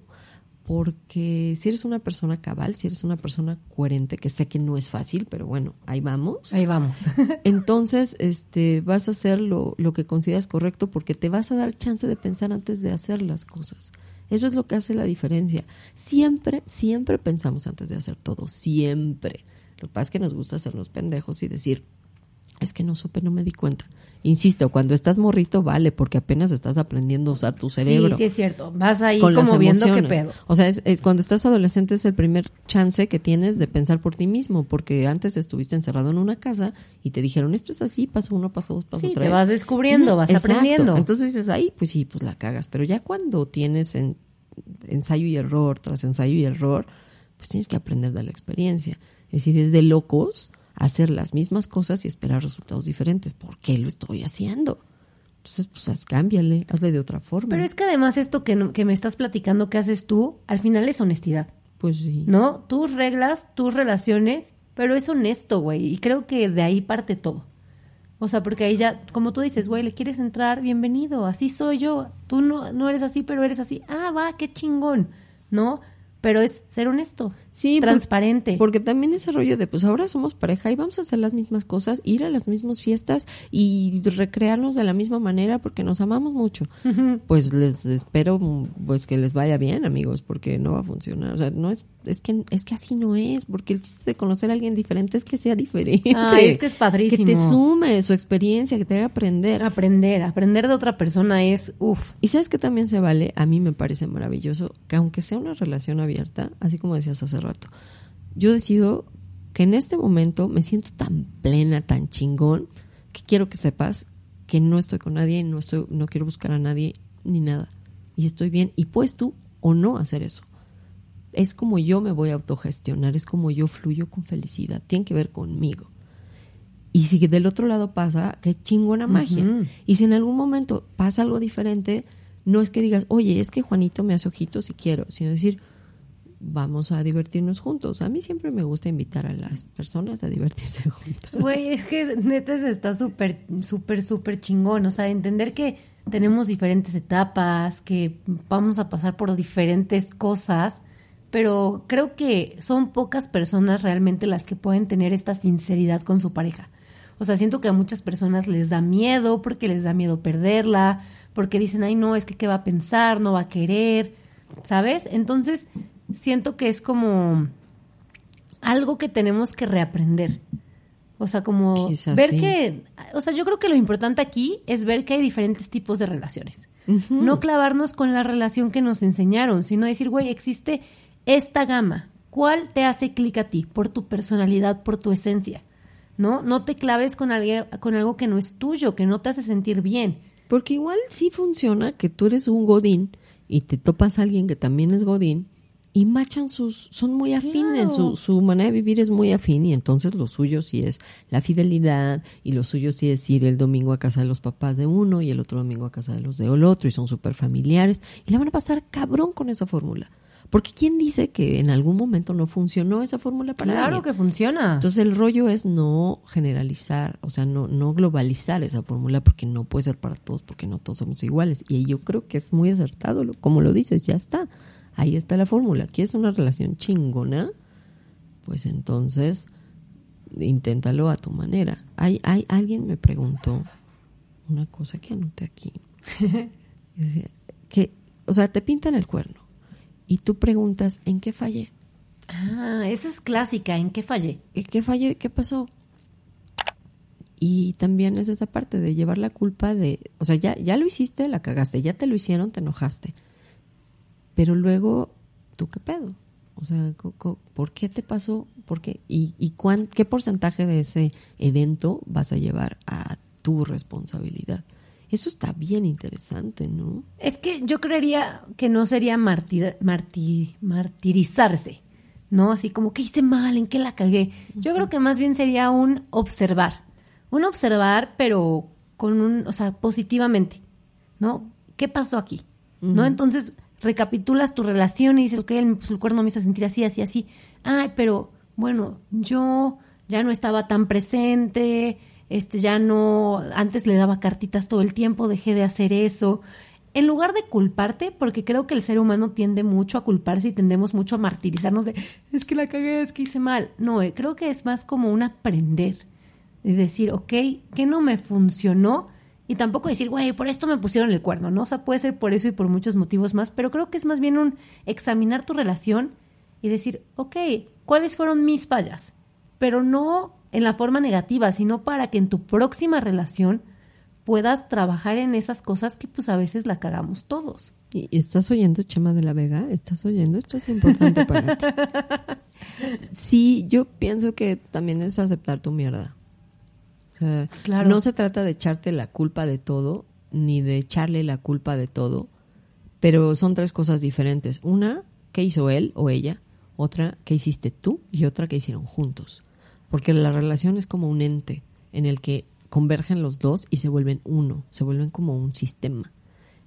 porque si eres una persona cabal, si eres una persona coherente, que sé que no es fácil, pero bueno, ahí vamos. Ahí vamos. Entonces, este, vas a hacer lo, lo que consideras correcto porque te vas a dar chance de pensar antes de hacer las cosas. Eso es lo que hace la diferencia. Siempre, siempre pensamos antes de hacer todo, siempre. Lo que pasa es que nos gusta hacernos pendejos y decir, es que no supe, no me di cuenta. Insisto, cuando estás morrito, vale, porque apenas estás aprendiendo a usar tu cerebro Sí, sí es cierto. Vas ahí con como viendo qué pedo. O sea, es, es cuando estás adolescente es el primer chance que tienes de pensar por ti mismo, porque antes estuviste encerrado en una casa y te dijeron esto es así, paso uno, paso dos, paso Sí, tres. te vas descubriendo, vas exacto. aprendiendo. Entonces dices, ahí, pues sí, pues la cagas. Pero ya cuando tienes en- ensayo y error tras ensayo y error, pues tienes que aprender de la experiencia. Es decir, es de locos hacer las mismas cosas y esperar resultados diferentes. ¿Por qué lo estoy haciendo? Entonces, pues haz, cámbiale, hazle de otra forma. Pero es que además esto que, no- que me estás platicando que haces tú, al final es honestidad, Pues sí. ¿no? Tus reglas, tus relaciones, pero es honesto, güey. Y creo que de ahí parte todo. O sea, porque ahí ya, como tú dices, güey, le quieres entrar, bienvenido, así soy yo. Tú no, no eres así, pero eres así. Ah, va, qué chingón, ¿no? Pero es ser honesto, Sí, por- transparente. Porque también ese rollo de, pues ahora somos pareja y vamos a hacer las mismas cosas, ir a las mismas fiestas y recrearnos de la misma manera porque nos amamos mucho. Pues les espero pues que les vaya bien, amigos, porque no va a funcionar. O sea, no es, es que es que así no es, porque el chiste de conocer a alguien diferente es que sea diferente. Ay, es que es padrísimo. Que te sume su experiencia, que te haga aprender. Aprender, aprender de otra persona es, uff, Y sabes que también se vale, a mí me parece maravilloso, que aunque sea una relación abierta, así como decías hace rato, yo decido que en este momento me siento tan plena, tan chingón, que quiero que sepas que no estoy con nadie, no estoy, no quiero buscar a nadie ni nada. Y estoy bien. Y puedes tú o no hacer eso. Es como yo me voy a autogestionar, es como yo fluyo con felicidad. Tiene que ver conmigo. Y si del otro lado pasa, qué chingona magia. Y si en algún momento pasa algo diferente, no es que digas, oye, es que Juanito me hace ojitos y quiero, sino decir, vamos a divertirnos juntos. A mí siempre me gusta invitar a las personas a divertirse juntas. Güey, es que neta se está súper, súper, súper chingón. O sea, entender que tenemos diferentes etapas, que vamos a pasar por diferentes cosas, pero creo que son pocas personas realmente las que pueden tener esta sinceridad con su pareja. O sea, siento que a muchas personas les da miedo porque les da miedo perderla, porque dicen, ay, no, es que qué va a pensar, no va a querer, ¿sabes? Entonces, siento que es como algo que tenemos que reaprender. O sea, como Quizás ver sí. que, o sea, yo creo que lo importante aquí es ver que hay diferentes tipos de relaciones. No clavarnos con la relación que nos enseñaron, sino decir, güey, existe esta gama. ¿Cuál te hace clic a ti? Por tu personalidad, por tu esencia. ¿No? No te claves con, alguien, con algo que no es tuyo, que no te hace sentir bien. Porque igual sí funciona que tú eres un godín y te topas a alguien que también es godín y machan sus, son muy afines, Claro. su, su manera de vivir es muy afín y entonces lo suyo sí es la fidelidad y lo suyo sí es ir el domingo a casa de los papás de uno y el otro domingo a casa de los del otro y son súper familiares y la van a pasar cabrón con esa fórmula. Porque ¿quién dice que en algún momento no funcionó esa fórmula para Claro que funciona. Entonces el rollo es no generalizar, o sea, no, no globalizar esa fórmula porque no puede ser para todos, porque no todos somos iguales. Y yo creo que es muy acertado, como lo dices, ya está. Ahí está la fórmula. ¿Quieres una relación chingona? Pues entonces inténtalo a tu manera. Hay, hay, alguien me preguntó una cosa que anoté aquí. Decía, que, o sea, te pintan el cuerno y tú preguntas, ¿en qué fallé? ah, esa es clásica. ¿En qué fallé? ¿Qué- ¿Qué falló? ¿Qué pasó? Y también es esa parte de llevar la culpa de, o sea, ya, ya lo hiciste, la cagaste, ya te lo hicieron, te enojaste. Pero luego, ¿tú qué pedo? O sea, ¿por qué te pasó? ¿Por qué? ¿Y, y cuán- qué porcentaje de ese evento vas a llevar a tu responsabilidad? Eso está bien interesante, ¿no? Es que yo creería que no sería martir, marti- martirizarse, ¿no? Así como, ¿qué hice mal? ¿En qué la cagué? Yo creo que más bien sería un observar. Un observar, pero con un, o sea, positivamente, ¿no? ¿Qué pasó aquí? ¿No? Entonces, recapitulas tu relación y dices, ok, el, pues, el cuerno me hizo sentir así, así, así. Ay, pero, bueno, yo ya no estaba tan presente, este, ya no, antes le daba cartitas todo el tiempo, dejé de hacer eso. En lugar de culparte, porque creo que el ser humano tiende mucho a culparse y tendemos mucho a martirizarnos de, es que la cagué, es que hice mal. No, eh, creo que es más como un aprender. De decir, ok, que no me funcionó? Y tampoco decir, güey, por esto me pusieron el cuerno, ¿no? O sea, puede ser por eso y por muchos motivos más, pero creo que es más bien un examinar tu relación y decir, ok, ¿cuáles fueron mis fallas? Pero no en la forma negativa, sino para que en tu próxima relación puedas trabajar en esas cosas que pues a veces la cagamos todos. ¿Y y estás oyendo, Chema de la Vega? ¿Estás oyendo? Esto es importante para ti. Sí, yo pienso que también es aceptar tu mierda. O sea, Claro. no se trata de echarte la culpa de todo, ni de echarle la culpa de todo, pero son tres cosas diferentes. Una, ¿qué hizo él o ella? otra que hiciste tú y otra que hicieron juntos. Porque la relación es como un ente en el que convergen los dos y se vuelven uno, se vuelven como un sistema.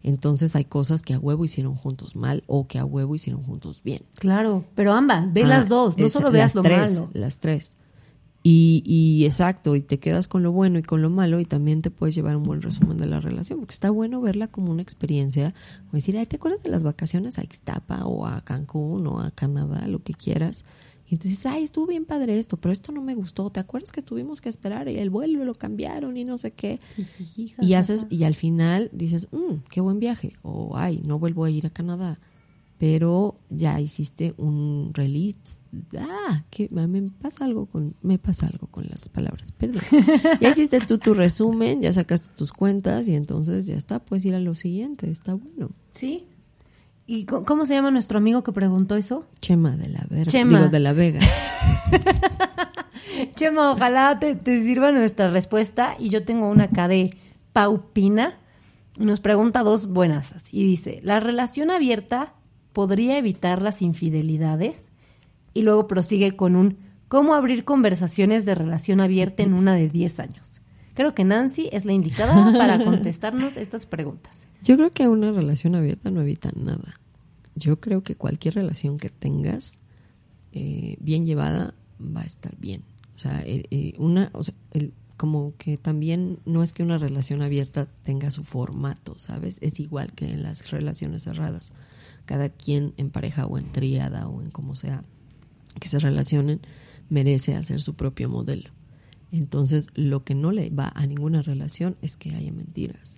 Entonces hay cosas que a huevo hicieron juntos mal o que a huevo hicieron juntos bien. Claro, pero ambas, ve Ah, las dos, no es- solo veas lo tres, malo. Las tres. Y, y exacto, y te quedas con lo bueno y con lo malo y también te puedes llevar un buen resumen de la relación, porque está bueno verla como una experiencia, o decir, Ay, ¿te acuerdas de las vacaciones a Ixtapa o a Cancún o a Canadá, lo que quieras? Y entonces, ay, estuvo bien padre esto, pero esto no me gustó. ¿Te acuerdas que tuvimos que esperar y el vuelo lo cambiaron y no sé qué? Y haces, y al final dices, "Mm, qué buen viaje. O, ay, no vuelvo a ir a Canadá. Pero ya hiciste un release. Ah, que me pasa algo con, me pasa algo con las palabras, perdón. ya hiciste tú tu resumen, ya sacaste tus cuentas y entonces ya está, puedes ir a lo siguiente, está bueno. ¿Sí? ¿Y cómo se llama nuestro amigo que preguntó eso? Chema de la Vega. Chema. Digo, de la Vega. Chema, ojalá te, te sirva nuestra respuesta. Y yo tengo una acá de Paupina. Nos pregunta dos buenas. Y dice, ¿la relación abierta podría evitar las infidelidades? Y luego prosigue con un, ¿cómo abrir conversaciones de relación abierta en una de 10 años? Creo que Nancy es la indicada para contestarnos estas preguntas. Yo creo que una relación abierta no evita nada. Yo creo que cualquier relación que tengas eh, bien llevada va a estar bien. O sea, eh, eh, una, o sea, el- como que también no es que una relación abierta tenga su formato, ¿sabes? Es igual que en las relaciones cerradas. Cada quien en pareja o en tríada o en como sea que se relacionen merece hacer su propio modelo. Entonces, lo que no le va a ninguna relación es que haya mentiras,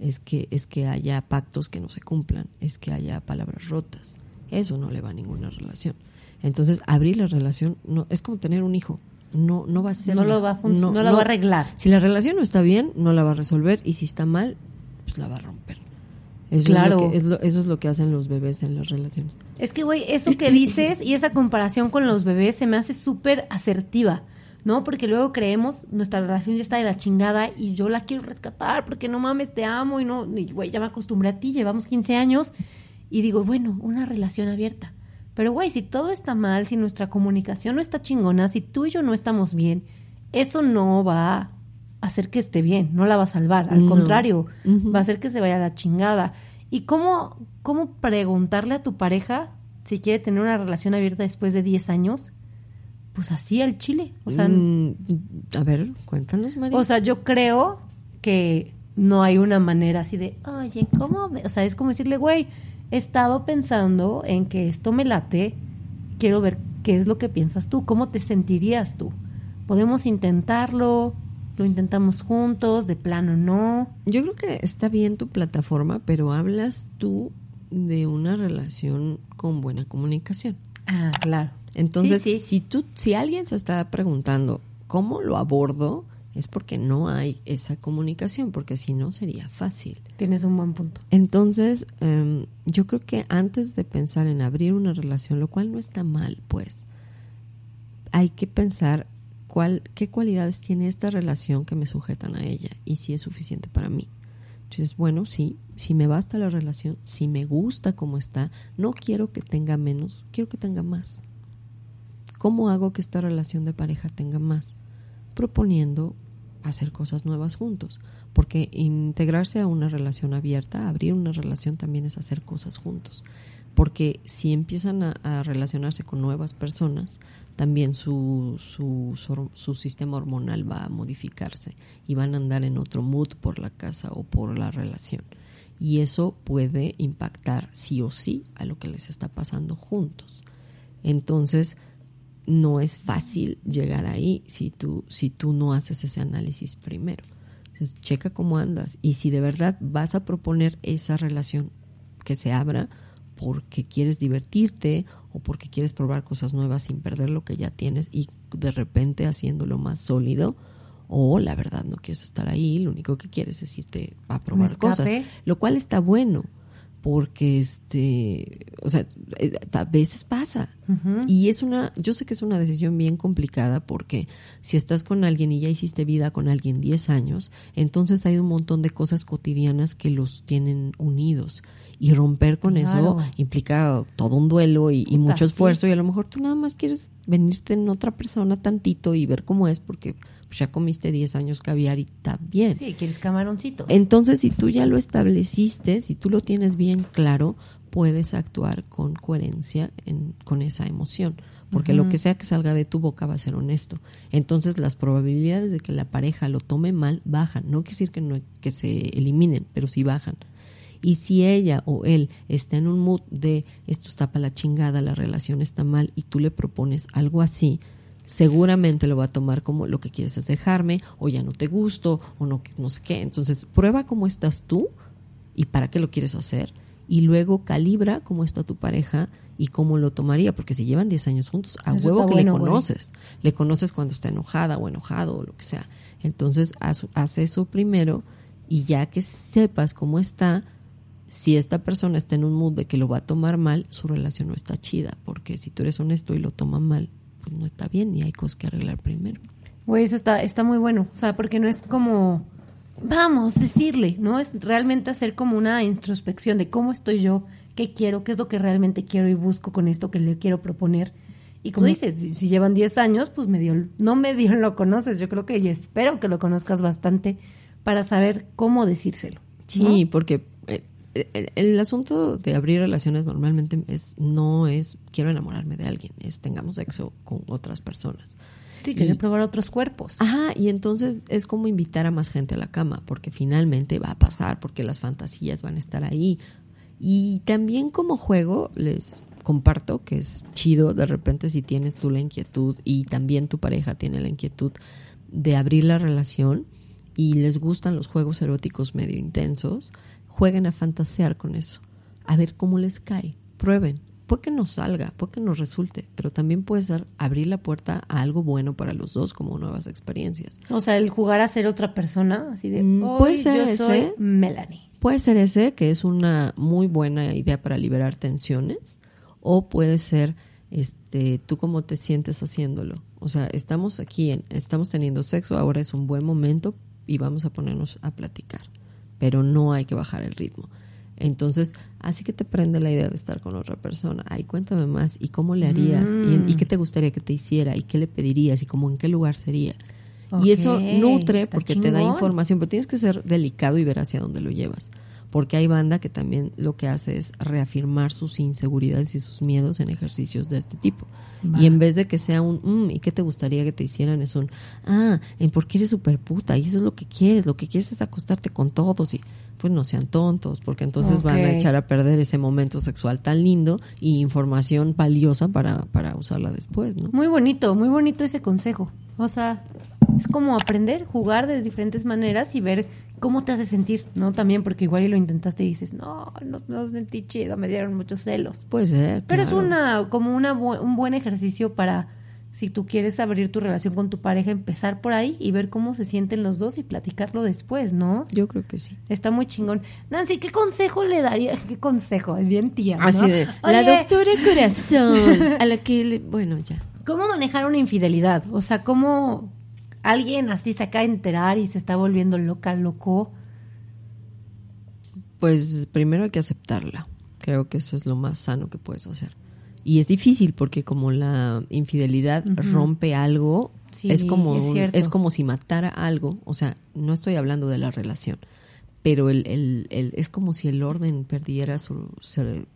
es que es que haya pactos que no se cumplan, es que haya palabras rotas. Eso no le va a ninguna relación. Entonces, abrir la relación no es como tener un hijo. No no va a ser No lo va a func- no la va a arreglar. Si la relación no está bien, no la va a resolver y si está mal, pues la va a romper. Eso Claro. es que, es lo- eso es lo que hacen los bebés en las relaciones. Es que, güey, eso que dices y esa comparación con los bebés se me hace súper asertiva, ¿no? Porque luego creemos, nuestra relación ya está de la chingada y yo la quiero rescatar porque no mames, te amo y no, güey, ya me acostumbré a ti, llevamos 15 años y digo, bueno, una relación abierta. Pero, güey, si todo está mal, si nuestra comunicación no está chingona, si tú y yo no estamos bien, eso no va hacer que esté bien, no la va a salvar, al No. contrario, va a hacer que se vaya a la chingada. ¿Y cómo, cómo preguntarle a tu pareja si quiere tener una relación abierta después de 10 años? Pues así al chile. O sea, Mm, a ver, cuéntanos, María. o sea, yo creo que no hay una manera así de, oye, ¿cómo? ve-?" O sea, es como decirle, güey, he estado pensando en que esto me late, quiero ver qué es lo que piensas tú, cómo te sentirías tú. Podemos intentarlo, lo intentamos juntos, de plano no. Yo creo que está bien tu plataforma, pero hablas tú de una relación con buena comunicación. Ah, claro. Entonces, Sí, sí. si tú, si alguien se está preguntando cómo lo abordo, es porque no hay esa comunicación, porque si no sería fácil. Tienes un buen punto. Entonces, em, yo creo que antes de pensar en abrir una relación, lo cual no está mal, pues, hay que pensar qué cualidades tiene esta relación que me sujetan a ella y si es suficiente para mí. Entonces, bueno, sí, si me basta la relación, si me gusta cómo está, no quiero que tenga menos, quiero que tenga más. ¿Cómo hago que esta relación de pareja tenga más? Proponiendo hacer cosas nuevas juntos. Porque integrarse a una relación abierta, abrir una relación también es hacer cosas juntos. Porque si empiezan a, relacionarse con nuevas personas, también su, su, sistema hormonal va a modificarse y van a andar en otro mood por la casa o por la relación. Y eso puede impactar sí o sí a lo que les está pasando juntos. Entonces, no es fácil llegar ahí si tú, si tú no haces ese análisis primero. Checa cómo andas y si de verdad vas a proponer esa relación que se abra porque quieres divertirte o porque quieres probar cosas nuevas sin perder lo que ya tienes y de repente haciéndolo más sólido o la verdad no quieres estar ahí, lo único que quieres es irte a probar cosas, lo cual está bueno porque este, o sea, eh, a veces pasa. Y es una, yo sé que es una decisión bien complicada porque si estás con alguien y ya hiciste vida con alguien 10 años, entonces hay un montón de cosas cotidianas que los tienen unidos Y romper con eso implica todo un duelo y, mucho sí. esfuerzo. Y a lo mejor tú nada más quieres venirte en otra persona tantito y ver cómo es, porque pues, ya comiste 10 años caviar y está bien. Sí, quieres camaroncitos. Entonces, si tú ya lo estableciste, si tú lo tienes bien claro, puedes actuar con coherencia en- con esa emoción. Porque lo que sea que salga de tu boca va a ser honesto. Entonces, las probabilidades de que la pareja lo tome mal bajan. No quiere decir que, no, que se eliminen, pero sí bajan. Y si ella o él está en un mood de esto está para la chingada, la relación está mal, y tú le propones algo así, seguramente lo va a tomar como lo que quieres es dejarme, o ya no te gusto, o no, no sé qué. Entonces, prueba cómo estás tú y para qué lo quieres hacer, y luego calibra cómo está tu pareja y cómo lo tomaría, porque si llevan 10 años juntos, a Eso huevo que bueno, le güey. conoces. Le conoces cuando está enojada o enojado o lo que sea. Entonces, haz, haz eso primero y ya que sepas cómo está, si esta persona está en un mood de que lo va a tomar mal, su relación no está chida, porque si tú eres honesto y lo toma mal, pues no está bien y hay cosas que arreglar primero. Güey, eso está, está muy bueno. O sea, porque no es como, vamos, decirle, ¿no? Es realmente hacer como una introspección de cómo estoy yo, qué quiero, qué es lo que realmente quiero y busco con esto que le quiero proponer. Y como dices, si, si llevan 10 años, pues medio, no medio lo conoces. Yo creo que, y espero que lo conozcas bastante para saber cómo decírselo. Sí, ¿no? porque el, el asunto de abrir relaciones normalmente es no es quiero enamorarme de alguien, es tengamos sexo con otras personas. Sí, querer probar otros cuerpos. Ajá, y entonces es como invitar a más gente a la cama, porque finalmente va a pasar, porque las fantasías van a estar ahí. Y también como juego les comparto que es chido de repente si tienes tú la inquietud y también tu pareja tiene la inquietud de abrir la relación y les gustan los juegos eróticos medio intensos, jueguen a fantasear con eso, a ver cómo les cae, prueben. Puede que no salga, puede que no resulte, pero también puede ser abrir la puerta a algo bueno para los dos, como nuevas experiencias. O sea, el jugar a ser otra persona, así de, Mm, "Hoy puede ser yo ese. soy Melanie. Puede ser ese, que es una muy buena idea para liberar tensiones, o puede ser este tú cómo te sientes haciéndolo. O sea, estamos aquí, en, estamos teniendo sexo, ahora es un buen momento y vamos a ponernos a platicar, pero no hay que bajar el ritmo. Entonces, así que te prende la idea de estar con otra persona. Ay, cuéntame más. ¿Y cómo le harías? ¿Y, y qué te gustaría que te hiciera? ¿Y qué le pedirías? ¿Y cómo en qué lugar sería? y eso nutre porque te da información, pero tienes que ser delicado y ver hacia dónde lo llevas. Porque hay banda que también lo que hace es reafirmar sus inseguridades y sus miedos en ejercicios de este tipo. Y en vez de que sea un, "Mm, ¿y qué te gustaría que te hicieran? Es un, ah, en porque eres súper puta y eso es lo que quieres, lo que quieres es acostarte con todos y pues no sean tontos, porque entonces van a echar a perder ese momento sexual tan lindo y información valiosa para, para usarla después, ¿no? Muy bonito, muy bonito ese consejo. O sea, es como aprender, jugar de diferentes maneras y ver cómo te hace sentir, ¿no? También porque igual y lo intentaste y dices, no, no, no sentí chido, me dieron muchos celos. Puede ser. Pero es una como una bu- un buen ejercicio para si tú quieres abrir tu relación con tu pareja, empezar por ahí y ver cómo se sienten los dos y platicarlo después, ¿no? Yo creo que sí. Está muy chingón. Nancy, ¿qué consejo le daría? ¿Qué consejo? Es bien tía, ¿no? Así de, la doctora corazón, a la que, le- bueno, ya. ¿Cómo manejar una infidelidad? O sea, ¿cómo alguien así se acaba de enterar y se está volviendo loca, loco? Pues primero hay que aceptarla. Creo que eso es lo más sano que puedes hacer. Y es difícil porque como la infidelidad rompe algo, Sí, es como es un- cierto. es como si matara algo. O sea, no estoy hablando de la relación, pero el, el- el- es como si el orden perdiera su, se-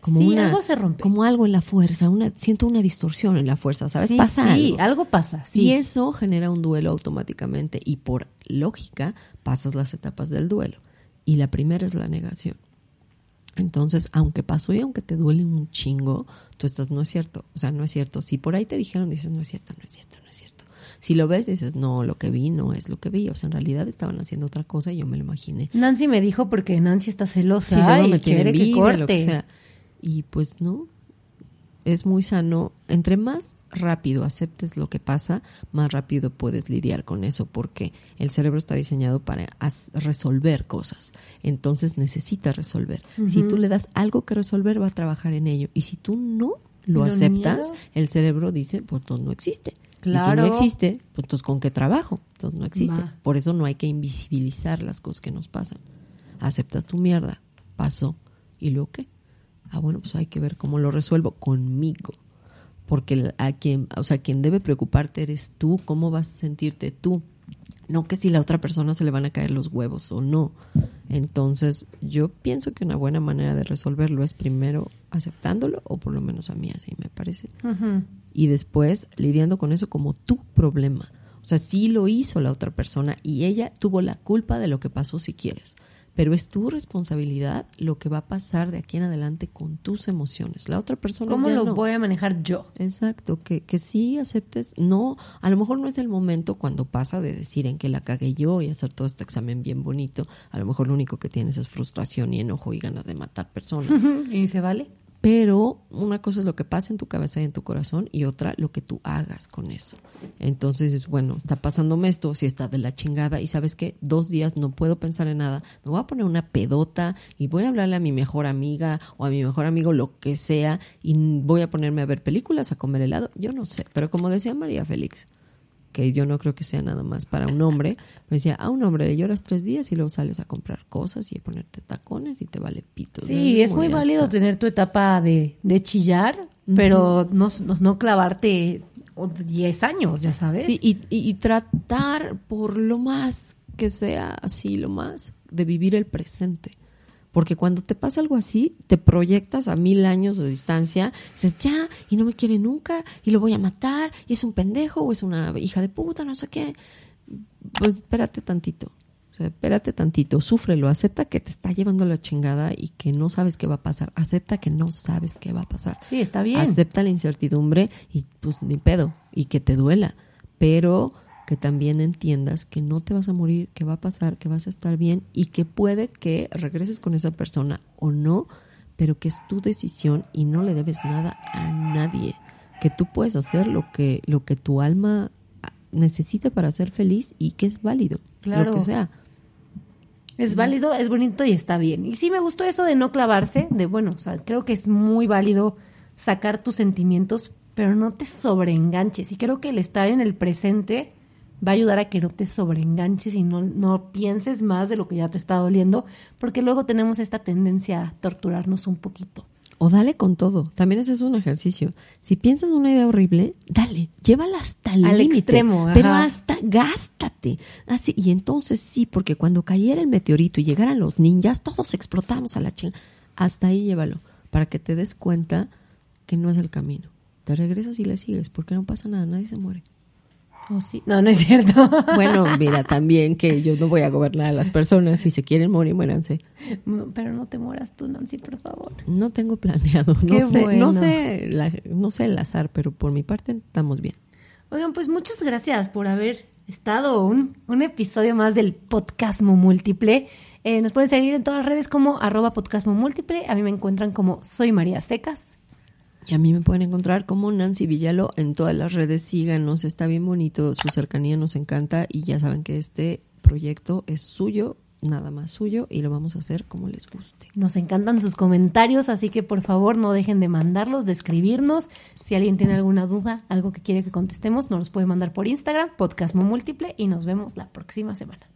como Sí, una- algo se rompe. como algo en la fuerza, una siento una distorsión en la fuerza, ¿sabes? Sí, pasa sí, algo. algo pasa, sí. Y eso genera un duelo automáticamente y por lógica pasas las etapas del duelo. Y la primera es la negación. Entonces, aunque pasó y aunque te duele un chingo, tú estás, no es cierto. O sea, no es cierto. Si por ahí te dijeron, dices, no es cierto, no es cierto, no es cierto. Si lo ves, dices, no, lo que vi no es lo que vi. O sea, en realidad estaban haciendo otra cosa y yo me lo imaginé. Nancy me dijo porque Nancy está celosa Sí, y me quiere que corte. lo que sea. Y pues no, es muy sano. Entre más rápido aceptes lo que pasa, más rápido puedes lidiar con eso, porque el cerebro está diseñado para resolver cosas. Entonces necesita resolver. Si tú le das algo que resolver, va a trabajar en ello. Y si tú no lo ¿Lo aceptas, niegas? el cerebro dice, pues entonces no existe. Y si Claro. no existe, pues entonces ¿con qué trabajo? Entonces no existe. Va. Por eso no hay que invisibilizar las cosas que nos pasan. Aceptas tu mierda, pasó. ¿Y luego qué? Ah, bueno, pues hay que ver cómo lo resuelvo conmigo. Porque a quien, o sea, quien debe preocuparte eres tú, cómo vas a sentirte tú. No que si la otra persona se le van a caer los huevos o no. Entonces, yo pienso que una buena manera de resolverlo es primero aceptándolo, o por lo menos a mí así me parece. Y después lidiando con eso como tu problema. O sea, sí lo hizo la otra persona y ella tuvo la culpa de lo que pasó si quieres. Pero es tu responsabilidad lo que va a pasar de aquí en adelante con tus emociones. La otra persona ¿Cómo ya lo no. voy a manejar yo? Exacto, que, que sí aceptes, no, a lo mejor no es el momento cuando pasa de decir en que la cagué yo y hacer todo este examen bien bonito, a lo mejor lo único que tienes es frustración y enojo y ganas de matar personas, ¿Y se vale? Pero una cosa es lo que pasa en tu cabeza y en tu corazón y otra lo que tú hagas con eso. Entonces, es bueno, está pasándome esto, si está de la chingada y sabes que dos días no puedo pensar en nada, me voy a poner una pedota y voy a hablarle a mi mejor amiga o a mi mejor amigo, lo que sea, y voy a ponerme a ver películas, a comer helado, yo no sé, pero como decía María Félix, que yo no creo que sea nada más para un hombre, me decía, a un hombre le lloras tres días y luego sales a comprar cosas y a ponerte tacones y te vale pito. Sí, No, es muy válido está. tener tu etapa de, de chillar, pero no, no, no clavarte o 10 años, ya sabes. Sí, y, y- y tratar por lo más que sea así, lo más, de vivir el presente. Porque cuando te pasa algo así, te proyectas a mil años de distancia, dices, ya, y no me quiere nunca, y lo voy a matar, y es un pendejo, o es una hija de puta, no sé qué. Pues espérate tantito. O sea, espérate tantito, súfrelo, acepta que te está llevando la chingada y que no sabes qué va a pasar. Acepta que no sabes qué va a pasar. Sí, está bien. Acepta la incertidumbre y pues ni pedo, y que te duela, pero que también entiendas que no te vas a morir, que va a pasar, que vas a estar bien y que puede que regreses con esa persona o no, pero que es tu decisión y no le debes nada a nadie, que tú puedes hacer lo que lo que tu alma necesite para ser feliz y que es válido, Claro. lo que sea. Es válido, es bonito y está bien. Y sí me gustó eso de no clavarse, de bueno, o sea, creo que es muy válido sacar tus sentimientos, pero no te sobreenganches. Y creo que el estar en el presente va a ayudar a que no te sobreenganches y no, no pienses más de lo que ya te está doliendo, porque luego tenemos esta tendencia a torturarnos un poquito. O dale con todo. También ese es un ejercicio. Si piensas una idea horrible, dale, llévala hasta el Al extremo, ajá. Pero hasta gástate. Así, y entonces sí, porque cuando cayera el meteorito y llegaran los ninjas, todos explotamos a la chinga. Hasta ahí llévalo, para que te des cuenta que no es el camino. Te regresas y le sigues, porque no pasa nada, nadie se muere. Oh, sí. No, no es cierto. Bueno, mira, también que yo no voy a gobernar a las personas. Si se quieren morir, muéranse. No, pero no te mueras tú, Nancy, por favor. No tengo planeado. No Qué sé, bueno. no sé, la- no sé el azar, pero por mi parte estamos bien. Oigan, pues muchas gracias por haber estado un, un episodio más del Podcasmo Múltiple. Eh, nos pueden seguir en todas las redes como arroba Podcasmo Múltiple. A mí me encuentran como Soy María Secas. Y a mí me pueden encontrar como Nancy Villalo en todas las redes. Síganos, está bien bonito, su cercanía nos encanta y ya saben que este proyecto es suyo, nada más suyo y lo vamos a hacer como les guste. Nos encantan sus comentarios, así que por favor no dejen de mandarlos, de escribirnos. Si alguien tiene alguna duda, algo que quiere que contestemos, nos los puede mandar por Instagram, Podcasmo Múltiple, y nos vemos la próxima semana.